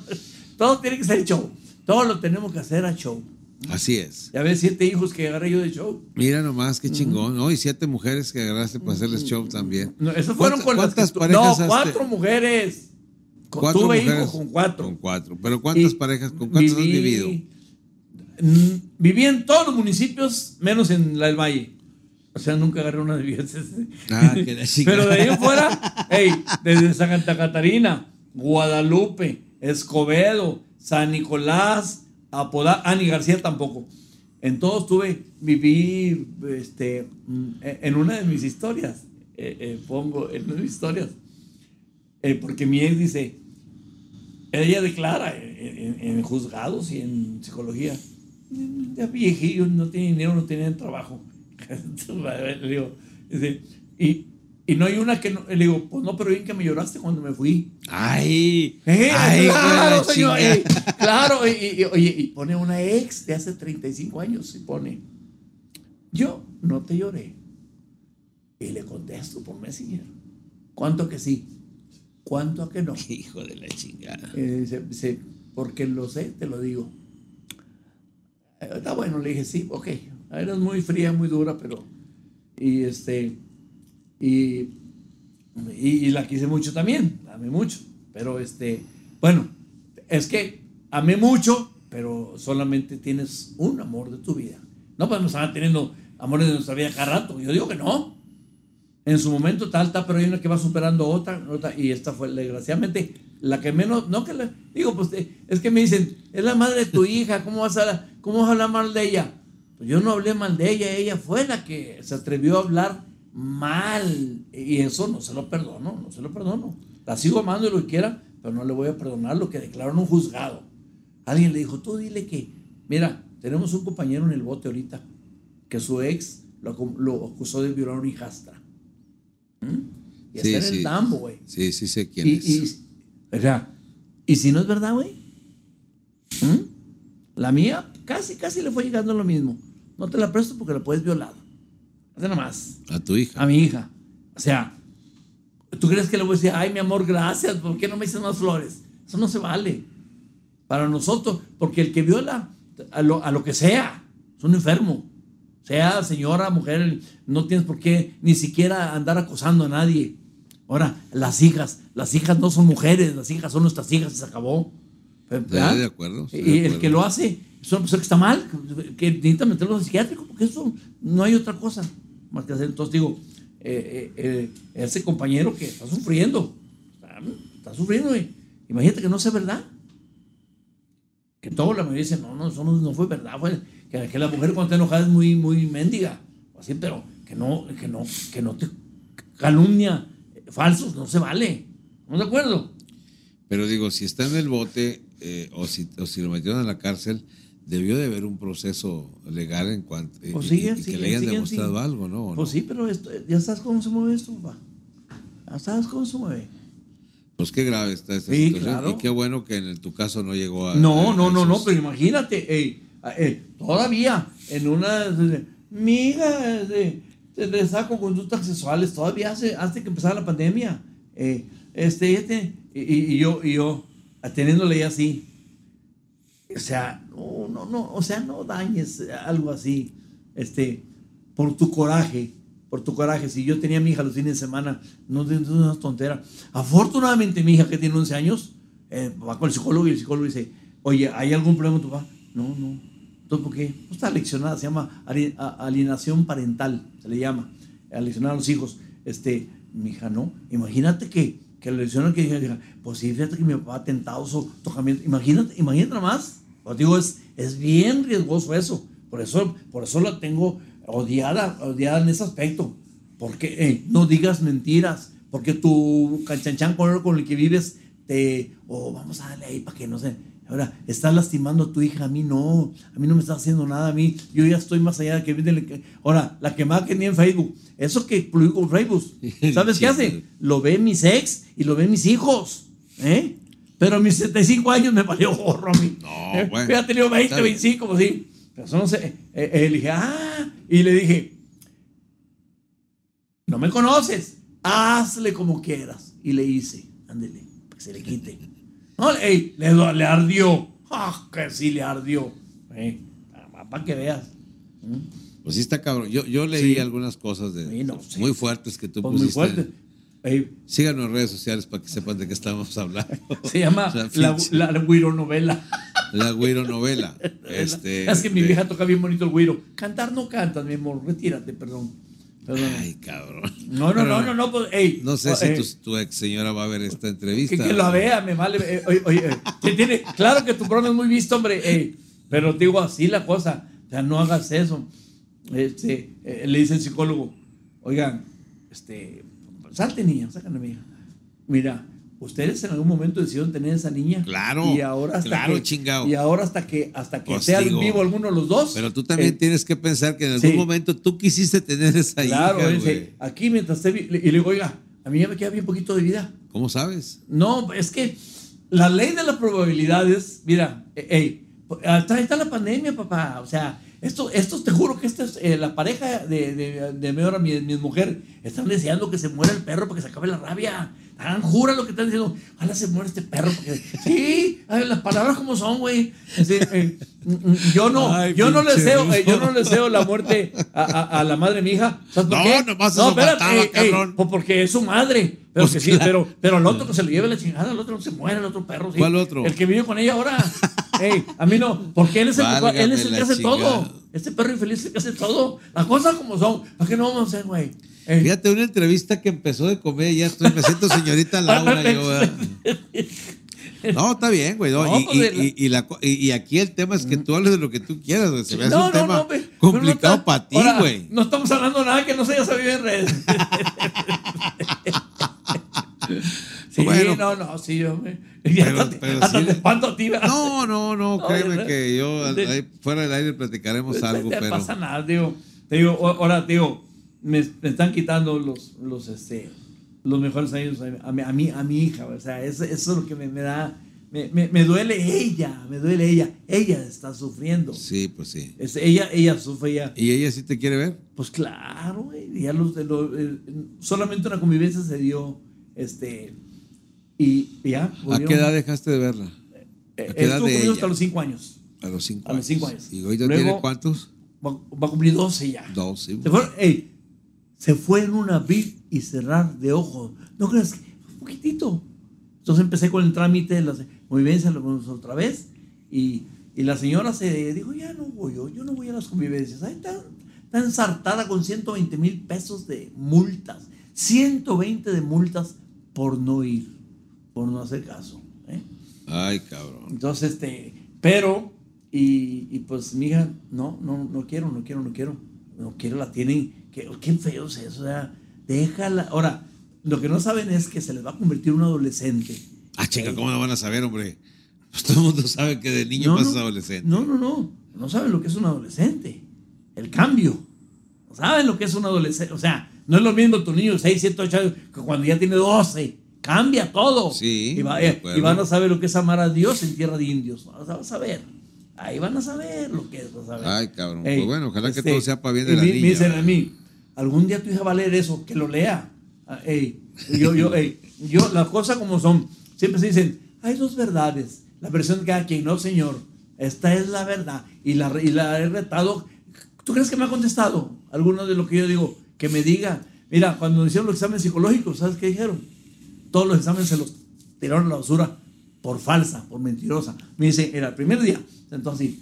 Todo tiene que ser show. Todo lo tenemos que hacer a show. Así es. Ya ves, siete hijos que agarré yo de show. Mira nomás, qué chingón. ¿no? Y siete mujeres que agarraste para hacerles show también. No, esos fueron ¿Cuántas- con las que parejas No, has cuatro mujeres. Con- Cuatro tuve mujeres. hijos con cuatro. Con cuatro. Pero ¿cuántas Y parejas? ¿Con cuántas has viví- vivido? Mm, Viví en todos los municipios, menos en la del Valle. O sea, nunca agarré una de ellas. Ah. [laughs] Pero de ahí fuera, hey, desde Santa Catarina, Guadalupe, Escobedo, San Nicolás, Apodá, Ani García tampoco. En todos tuve, viví este, mm, en una de mis historias, eh, eh, pongo en una de mis historias, eh, porque mi ex dice, ella declara en, juzgados y en psicología, ya viejillo, no tiene dinero, no tienen trabajo. [laughs] Y, y no hay una que no, le digo, pues no, pero bien que me lloraste cuando me fui. ¡Ay! Eh, ¡Ay, claro, señor, eh, claro, y, y- y- oye, y pone una ex de hace 35 años y pone, yo no te lloré. Y le contesto por Messenger, ¿cuánto que sí? ¿Cuánto que no? [laughs] Hijo de la chingada. Eh, dice, dice, porque lo sé, te lo digo. Eh, Está bueno, le dije, sí, ok. Eres muy fría, muy dura, pero. Y este. Y, y, y la quise mucho también, la amé mucho. Pero este. Bueno, es que amé mucho, pero solamente tienes un amor de tu vida. No podemos estar teniendo amores de nuestra vida cada rato. Yo digo que no. En su momento tal, tal, pero hay una que va superando otra, otra, y esta fue desgraciadamente la que menos, no que la, digo, pues eh, es que me dicen, es la madre de tu hija, ¿cómo vas a, cómo vas a hablar mal de ella? Pues yo no hablé mal de ella, ella fue la que se atrevió a hablar mal, y eso no se lo perdono, no se lo perdono. La sigo amando y lo que quiera, pero no le voy a perdonar lo que declaró en un juzgado. Alguien le dijo, tú dile que, mira, tenemos un compañero en el bote ahorita, que su ex lo, acu- lo acusó de violar a una hijastra. ¿Mm? Y Sí, en sí. el tambo, güey. Sí, sí sé quién Y, es. y, o sea, y si no es verdad, güey. ¿Mm? La mía casi, casi le fue llegando lo mismo. No te la presto porque la puedes violar. Hace nada más. A tu hija. A mi hija. O sea, ¿tú crees que le voy a decir, ay, mi amor, gracias, ¿por qué no me dices más flores? Eso no se vale. Para nosotros, porque el que viola a lo, a lo que sea, es un enfermo. Sea señora, mujer, no tienes por qué ni siquiera andar acosando a nadie. Ahora, las hijas, las hijas no son mujeres, las hijas son nuestras hijas y se acabó. ¿Verdad? de acuerdo, Y de el que lo hace es una persona que está mal, que necesita meterlo en psiquiátrico, porque eso no hay otra cosa más que hacer. Entonces digo, eh, eh, eh, ese compañero que está sufriendo. Está, sufriendo. Imagínate que no sea verdad. Que todo la mayoría dice, no, no, eso no, no fue verdad. Que, que la mujer cuando está enojada es muy, muy mendiga. Así, pero que no, que no, que no te calumnia falsos, no se vale. ¿Estamos de acuerdo? Pero digo, si está en el bote o, si, o si lo metieron en la cárcel, debió de haber un proceso legal en cuanto Pues y- siguen, y, que siguen, le hayan siguen, demostrado algo, ¿no? ¿O Pues no? sí, pero esto, ya sabes cómo se mueve esto, papá. Ya sabes cómo se mueve. Pues qué grave está esta Sí, situación. claro. Y qué bueno que en el- tu caso no llegó a. No, a- no, a no, no, pero imagínate, eh, todavía en una, mi hija eh, se le saco conductas sexuales, todavía hace, antes que empezara la pandemia, eh, este, este, y, y- yo, y yo, teniéndole así, o sea, no, no, no, o sea, no dañes algo así, este, por tu coraje, por tu coraje. Si yo tenía a mi hija los fines de semana, no no es una tontera. Afortunadamente, mi hija que tiene 11 años, eh, va con el psicólogo y el psicólogo dice, oye, ¿hay algún problema con tu papá? No, no. Entonces, ¿por qué? No está leccionada, se llama alienación parental, se le llama, aleccionar a los hijos. Este, mi hija, no. Imagínate que, que le leccionan que diga, pues sí, fíjate que mi papá ha tentado su tocamiento. Imagínate, imagínate nada más. Os digo, es, es bien riesgoso eso. Por eso, por eso la tengo odiada, odiada en ese aspecto. Porque eh, no digas mentiras. Porque tu canchanchan con el, con el que vives te. O vamos a darle ahí para que no se. Ahora, estás lastimando a tu hija. A mí no. A mí no me está haciendo nada. A mí, yo ya estoy más allá de que viene. Ahora, la quemada que tenía en Facebook. Eso que publicó en Facebook. [laughs] ¿Sabes qué hace? Lo ve mis ex y lo ven mis hijos. ¿Eh? Pero a mis 75 años me valió gorro a mí. No, [laughs] ¿Eh? bueno. Tenía 20, Está bien. 25, pues sí. Pero eso no sé. Eh, eh, le dije, ah, y le dije, no me conoces, hazle como quieras. Y le hice, ándele, para que se le quite. No, ey, le, le ardió. Ah, que sí le ardió. Eh, para que veas. ¿Mm? Pues sí está cabrón. Yo, yo leí Sí. algunas cosas de, Sí, no, sí. muy fuertes que tú Pues muy pusiste. Síganos en redes sociales para que sepan de qué estamos hablando. se llama O sea, la, la, Guiro novela. La güiro novela. [laughs] Este, es que mi vieja toca bien bonito el güiro. Cantar no cantas, mi amor. Retírate, perdón. Perdón. Ay, cabrón. No, no, no, no, no, pues, No sé oh, si eh, tu, tu ex señora va a ver esta entrevista. que, que lo vea, me vale. eh, oye, oye, eh, que tiene, claro que tu programa es muy visto, hombre, pero te digo así la cosa, o sea, no hagas eso. Este, eh, le dice el psicólogo, oigan, este, salte niña, sácame a mi hija. Mira, ustedes en algún momento decidieron tener esa niña. Claro, y ahora hasta claro, que, chingao. Y ahora hasta que, hasta que Pues sea vivo alguno de los dos. Pero tú también eh, tienes que pensar que en algún sí. momento tú quisiste tener esa Claro, hija, güey. aquí mientras esté y le digo, oiga, a mí ya me queda bien poquito de vida. ¿Cómo sabes? No, es que la ley de las probabilidades, mira, eh, ey, ahí está la pandemia, papá. O sea, esto, esto te juro que esta es eh, la pareja de, de, de mi, hora, mi, mi mujer. Están deseando que se muera el perro para que se acabe la rabia. Están, jura lo que están diciendo. Ojalá se muera este perro. Porque, sí, las palabras como son, güey. Sí, eh, mm, mm, yo no, Ay, yo no deseo, eh, yo no le deseo la muerte a, a- a la madre de mi hija. ¿Sabes por No, nomás eso faltaba, cabrón. pues porque es su madre. Pero Pues que sí, pero, pero el otro que se le lleve la chingada, el otro se muere, el otro perro. sí. ¿Cuál otro? El que vive con ella ahora. [laughs] Ey, a mí no, porque él es el, él es el que hace chingada. todo. Este perro infeliz es el que hace todo. Las cosas como son. ¿Para qué no vamos a hacer, güey? Ey, Fíjate, una entrevista que empezó de comer, ya estoy, me siento señorita [laughs] Laura. yo, [laughs] no, está bien, güey. no, No, y, pues, la aquí el tema es que tú hables de lo que tú quieras, güey. Se me hace no, un tema complicado para ti, güey. No estamos hablando nada que no se haya sabido en redes. [laughs] sí, Bueno. no, no, sí, yo me. [laughs] Ya Pero- hasta, te- pero hasta sí. te. No, no, no, No, créeme que yo al- de- ahí fuera del aire platicaremos [laughs] algo, no pero pasa nada, digo. Te digo, ahora, digo, me, me están quitando los, los, este, los mejores años a mi, a mi, a mi hija. O sea, eso, eso es lo que me, me da. Me, me, me duele ella, me duele ella. Ella está sufriendo. sí, pues sí. Es- ella, ella sufre, ella. ¿Y ella sí te quiere ver? Pues claro, güey. Ya los, de lo- eh, solamente una convivencia se dio. Este. Y ya. ¿A qué edad dejaste de verla? eh, ¿A qué edad de ella? hasta los cinco años. A los cinco A los cinco años. ¿Y ahorita Luego- tiene cuántos? Va, va a cumplir 12 ya. Dos, sí. Se fue, ey, se fue en un abrir y cerrar de ojos. No creas que un poquitito. Entonces empecé con el trámite de la convivencia lo vimos otra vez y, y la señora se dijo, ya no voy yo, yo no voy a las convivencias. Ahí está, está ensartada con 120 mil pesos de multas. 120 de multas por no ir, por no hacer caso. ¿eh? Ay, cabrón. Entonces, este, pero, y, y pues mi hija, no, no, no quiero, no quiero, no quiero, no quiero, la tienen, que, qué feo es eso, o sea, déjala. Ahora, lo que no saben es que se les va a convertir en un adolescente. Ah, chica, ¿cómo no van a saber, hombre? Pues todo el mundo sabe que de niño No, pasas no, adolescente. No, no, no, no saben lo que es un adolescente, el cambio. No saben lo que es un adolescente, o sea, no es lo mismo tu niño de 6, 7, 8 años que cuando ya tiene 12. Cambia todo. Sí, Y, va- eh, y van a saber lo que es amar a Dios en tierra de indios. Vas a- saber. Ahí van a saber lo que es. vas a ver. Ay, cabrón. Ey, pues bueno, ojalá que este, todo sea para bien de la me, niña. Me dicen a mí, algún día tu hija va a leer eso, que lo lea. Ah, ey, yo, yo, ey, yo, las cosas como son, siempre se dicen, hay dos verdades, la versión de cada quien, no señor, esta es la verdad. Y la, y la he retado. ¿Tú crees que me ha contestado alguno de lo que yo digo? Que me diga, mira, cuando hicieron los exámenes psicológicos, ¿sabes qué dijeron? Todos los exámenes se los tiraron a la basura por falsa, por mentirosa. Me dice, era el primer día, entonces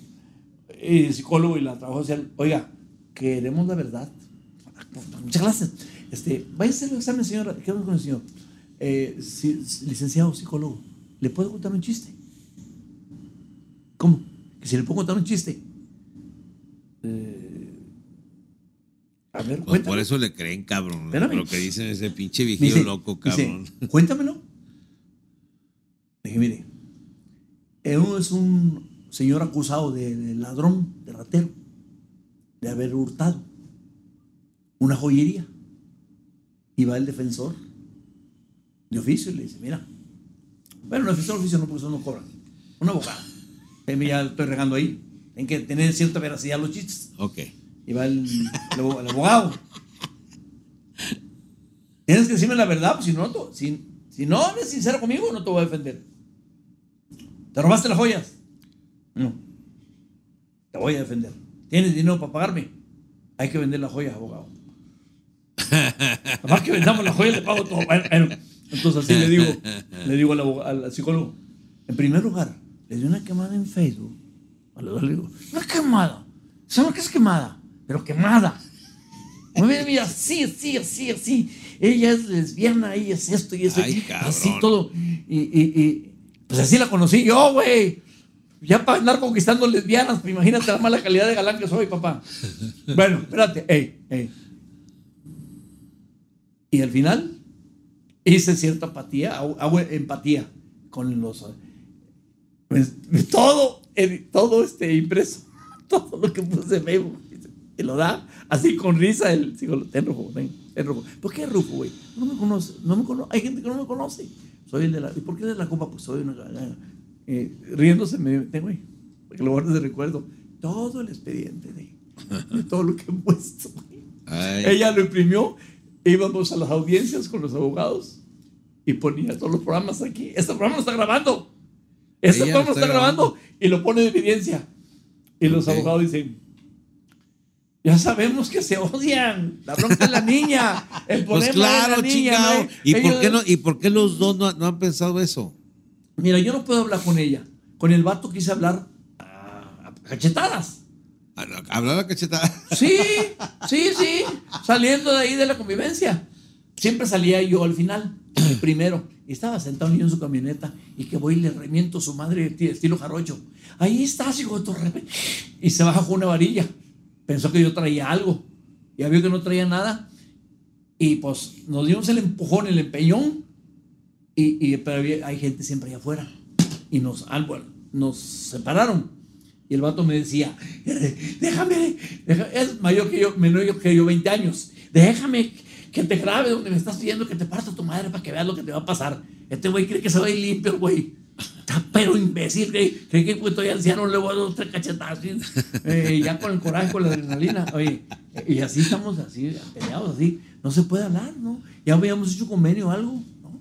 el psicólogo y la trabajo social, oiga, queremos la verdad. Muchas gracias. Este, vaya a hacer el examen, señora. ¿Qué con el señor? Eh, licenciado psicólogo, ¿le puedo contar un chiste? ¿Cómo? Que si le puedo contar un chiste. Eh, a ver, Pues por eso le creen, cabrón. Espérame. Lo que dicen ese pinche vigío dice- loco, me dice, cabrón. Cuéntamelo. Dije, mire, es un señor acusado de, de ladrón, de ratero, de haber hurtado una joyería. Y va el defensor de oficio y le dice, mira, bueno, el defensor de oficio no, porque eso no cobran. Un abogado. Ya estoy regando ahí. Tienen que tener cierta veracidad los chistes. Ok. Y va el, el abo- el abogado. Tienes que decirme la verdad, pues si no, si, no eres sincero conmigo, no te voy a defender. ¿Te robaste las joyas? No. Te voy a defender. ¿Tienes dinero para pagarme? Hay que vender las joyas, abogado. Además que vendamos las joyas, le pago todo. Entonces así le digo, le digo al, abog- al psicólogo. En primer lugar, le di una quemada en Facebook. Le digo, una quemada. ¿Sabes qué es quemada? Pero quemada. Muy bien, mira, así, así, así, así. Ella es lesbiana, ella es esto y eso. Ay, así todo. Y, y, y, pues así la conocí yo, güey. Ya para andar conquistando lesbianas, pues imagínate la mala calidad de galán que soy, papá. Bueno, espérate, ey, ey. Y al final hice cierta empatía, hago, hago empatía con los. pues, todo, eh, todo este impreso, [laughs] todo lo que puse en Facebook, y lo da así con risa el psicólogo. Ten rojo, ten, ten rojo. ¿Por qué rojo, güey? No me conoce, no me conoce, hay gente que no me conoce. Soy el de la. ¿Y por qué de la copa? Pues soy una. eh, riéndose me ten, güey, porque lo guardes de recuerdo. Todo el expediente de, de todo lo que he puesto. Ay, Ella lo imprimió, íbamos a las audiencias con los abogados y ponía todos los programas aquí. Este programa lo está grabando. Este Ella programa lo está está grabando. grabando. y lo pone de evidencia. Y los Ok. abogados dicen, ya sabemos que se odian. La bronca es la niña. El pues claro, es la niña. chingado. ¿no? ¿Y por, Ellos- qué no, ¿Y por qué los dos no, no han pensado eso? Mira, yo no puedo hablar con ella. Con el vato quise hablar a, a cachetadas. Hablar la cachetada. Sí, [laughs] sí, sí. Saliendo de ahí de la convivencia. Siempre salía yo al final, el [clears throat] primero. Y estaba sentado yo en su camioneta y que voy y le remiento a su madre estilo jarocho. Ahí estás, hijo de tu. Y se baja con una varilla. Pensó que yo traía algo. Ya vio que no traía nada. Y pues nos dimos el empujón, el empeñón. Y, y- pero hay gente siempre allá afuera. Y nos, nos separaron. Y el vato me decía, "Eh, déjame, deja- es mayor que yo, menor que yo, 20 años. Déjame que te grabe donde me estás pidiendo que te parta tu madre para que veas lo que te va a pasar. Este güey cree que se va a ir limpio, güey. Pero imbécil, cree que pues, estoy anciano, le voy a dar dos, tres cachetadas. Eh, ya con el coraje, con la adrenalina. Oye, y así estamos, así, peleados, así. No se puede hablar, ¿no? Ya habíamos hecho convenio o algo, ¿no?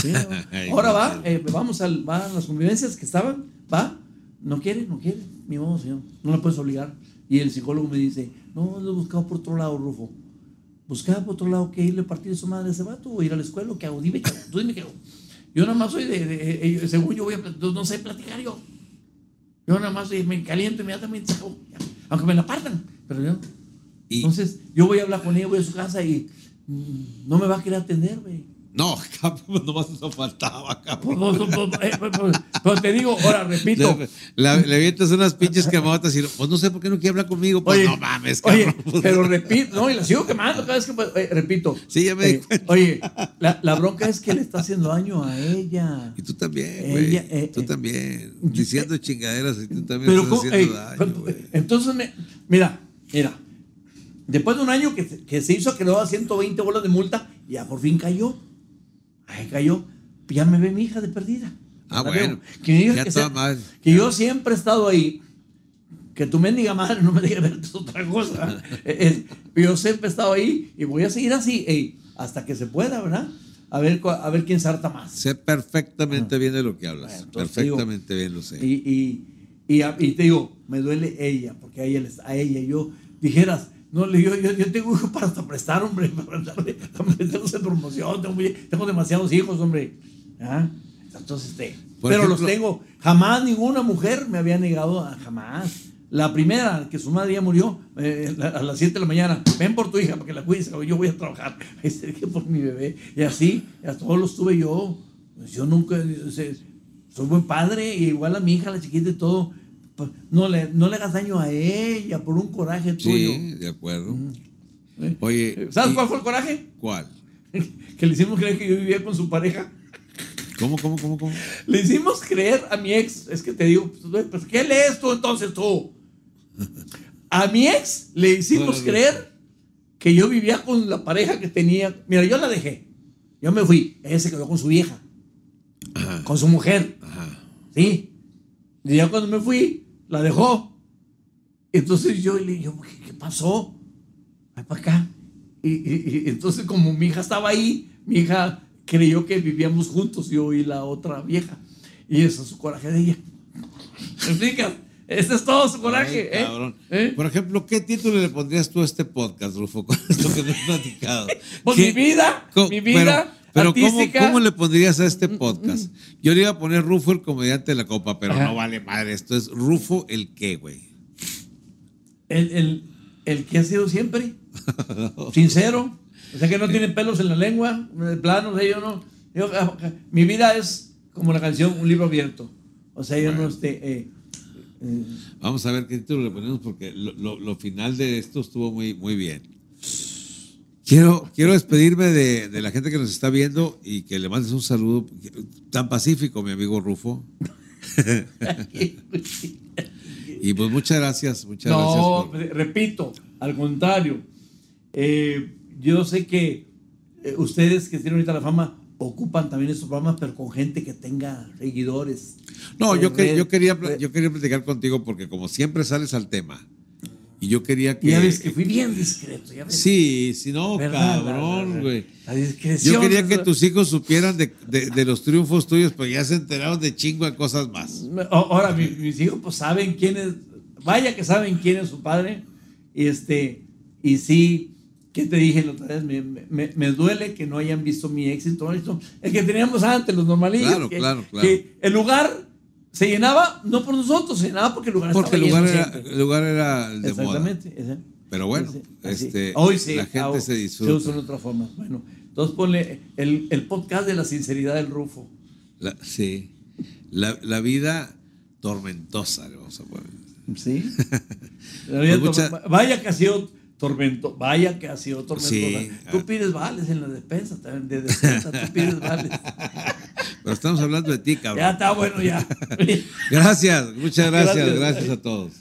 Sí, [laughs] Ahora va, eh, vamos al, va a las convivencias que estaban, va, no quiere, no quiere, mi modo, señor, no la puedes obligar. Y el psicólogo me dice, no, lo he buscado por otro lado, Rufo. Buscaba por otro lado que irle a partir de su madre a ese vato o ir a la escuela, ¿qué hago? Dime qué hago, tú dime qué hago. Yo nada más soy de, de- eh, según yo voy a, no sé platicar yo. Yo nada más eh, me caliento inmediatamente, ya. aunque me la partan, pero yo, Y- Entonces, yo voy a hablar con ella, voy a su casa y mm, no me va a querer atender, güey. No, [laughs] cabrón, nomás eso faltaba, cabrón. Pues, pues, pues, eh, pues, Pero te digo, ahora repito. Le, avientas unas pinches quemadotas y pues no sé por qué no quiere hablar conmigo. Pues Oye, no mames, oye, cabrón. Pues, pero repito, no, y la sigo quemando cada vez que eh, repito. Sí, ya me Eh. Oye, la, la bronca es que le está haciendo daño a ella. Y tú también, güey. Ella, eh, tú eh, también. Diciendo chingaderas y tú también Pero estás ¿cómo? haciendo Ey, daño, güey. entonces, me- mira, mira. Después de un año que, se- que se hizo que le daba 120 bolas de multa, ya por fin cayó. Ahí cayó. Ya me ve mi hija de perdida. Ah, bueno. Que, Ya que, sea- que yo siempre he estado ahí. Que tu mendiga madre no me deje ver es otra cosa. [laughs] Eh, eh, yo siempre he estado ahí y voy a seguir así ey, hasta que se pueda, ¿verdad? A ver, a ver quién se harta más. Sé perfectamente bien de lo que hablas. Bueno, perfectamente bien lo sé. Y, y, y, y te digo, me duele ella, porque a ella, a ella yo dijeras, no, le digo, yo, yo tengo hijos para hasta prestar, hombre, [laughs] para darle- meterlos en promoción, tengo, demasiados hijos, hombre. ¿Ah? Entonces, este, Por pero ejemplo- los tengo. Jamás ninguna mujer me había negado, a, jamás. La primera, que su madre ya murió eh, a las 7 de la mañana, ven por tu hija para que la cuides, yo voy a trabajar. [laughs] Este, que por mi bebé. Y así, a todos los tuve yo. Yo nunca, soy buen padre, y igual a mi hija, la chiquita y todo. Pues, No le, no le hagas daño a ella por un coraje tuyo. Sí, de acuerdo. ¿Eh? Oye. ¿Sabes y- cuál fue el coraje? ¿Cuál? [laughs] que le hicimos creer que yo vivía con su pareja. ¿Cómo, cómo, cómo, cómo? Le hicimos creer a mi ex, es que te digo, pues, pues, ¿qué lees tú entonces tú? A mi ex le hicimos No, no, no. creer que yo vivía con la pareja que tenía. Mira, yo la dejé. Yo me fui. Ella se quedó con su vieja, Ajá. con su mujer. Ajá. ¿Sí? Y ya cuando me fui, la dejó. Entonces yo le dije, ¿qué, pasó? Ven para acá. Y, y- y entonces como mi hija estaba ahí, mi hija creyó que vivíamos juntos, yo y la otra vieja. Y eso es su coraje de ella. ¿Me explicas? Ese es todo su coraje. Ay, ¿eh? cabrón. ¿Eh? Por ejemplo, ¿qué título le pondrías tú a este podcast, Rufo, con esto que me has platicado? Pues ¿Qué- mi vida, mi vida pero, pero ¿cómo. Mm, cómo le pondrías a este podcast? Yo le iba a poner Rufo, el comediante de la copa, pero Ajá. no vale madre. Esto es Rufo, el qué, güey. El, el, el que ha sido siempre. [laughs] Sincero. O sea que no tiene pelos en la lengua. De plano, o sea, yo no. yo, ah, mi vida es como la canción, un libro abierto. O sea, yo no este. eh, eh, Vamos a ver qué título le ponemos porque lo, lo- lo final de esto estuvo muy, muy bien. Quiero, quiero despedirme de, de la gente que nos está viendo y que le mandes un saludo tan pacífico, mi amigo Rufo. [laughs] Y pues muchas gracias, muchas no, gracias. por- re- repito, al contrario. Eh, yo sé que eh, ustedes que tienen ahorita la fama ocupan también estos programas, pero con gente que tenga seguidores. No, yo, que- yo, quería, yo quería platicar contigo porque como siempre sales al tema y yo quería que... Ya ves que fui bien discreto. Ya ves. Sí, si no, ¿Verdad? cabrón, La- la- güey. la discreción Yo quería que tus hijos supieran de, de- de los triunfos tuyos, pero ya se enteraron de chingo de cosas más. Ahora, mi- mis hijos pues saben quién es, vaya que saben quién es su padre. Y este, y sí, ¿qué te dije la otra vez? Me, me- me duele que no hayan visto mi éxito. El que teníamos antes, los normalillos. Claro, que, claro, claro. que el lugar se llenaba, no por nosotros, se llenaba porque el lugar Porque el estaba lugar lleno era, el lugar era de moda. Exactamente. Pero bueno, así. este, Hoy sí, la gente ah, se disfruta. usa de otra forma. Bueno, entonces ponle el, el podcast de la sinceridad del Rufo. La- sí. La, la vida tormentosa, le vamos a poner. Sí. [laughs] La vida Pues mucha- Vaya que ha sido tormento, vaya que ha sido tormentosa. Sí. Tú pides vales en la despensa, también de despensa, tú pides vales. [laughs] Pero estamos hablando de ti, cabrón. Ya está bueno ya. [laughs] Gracias, muchas gracias, Gracias. gracias a todos.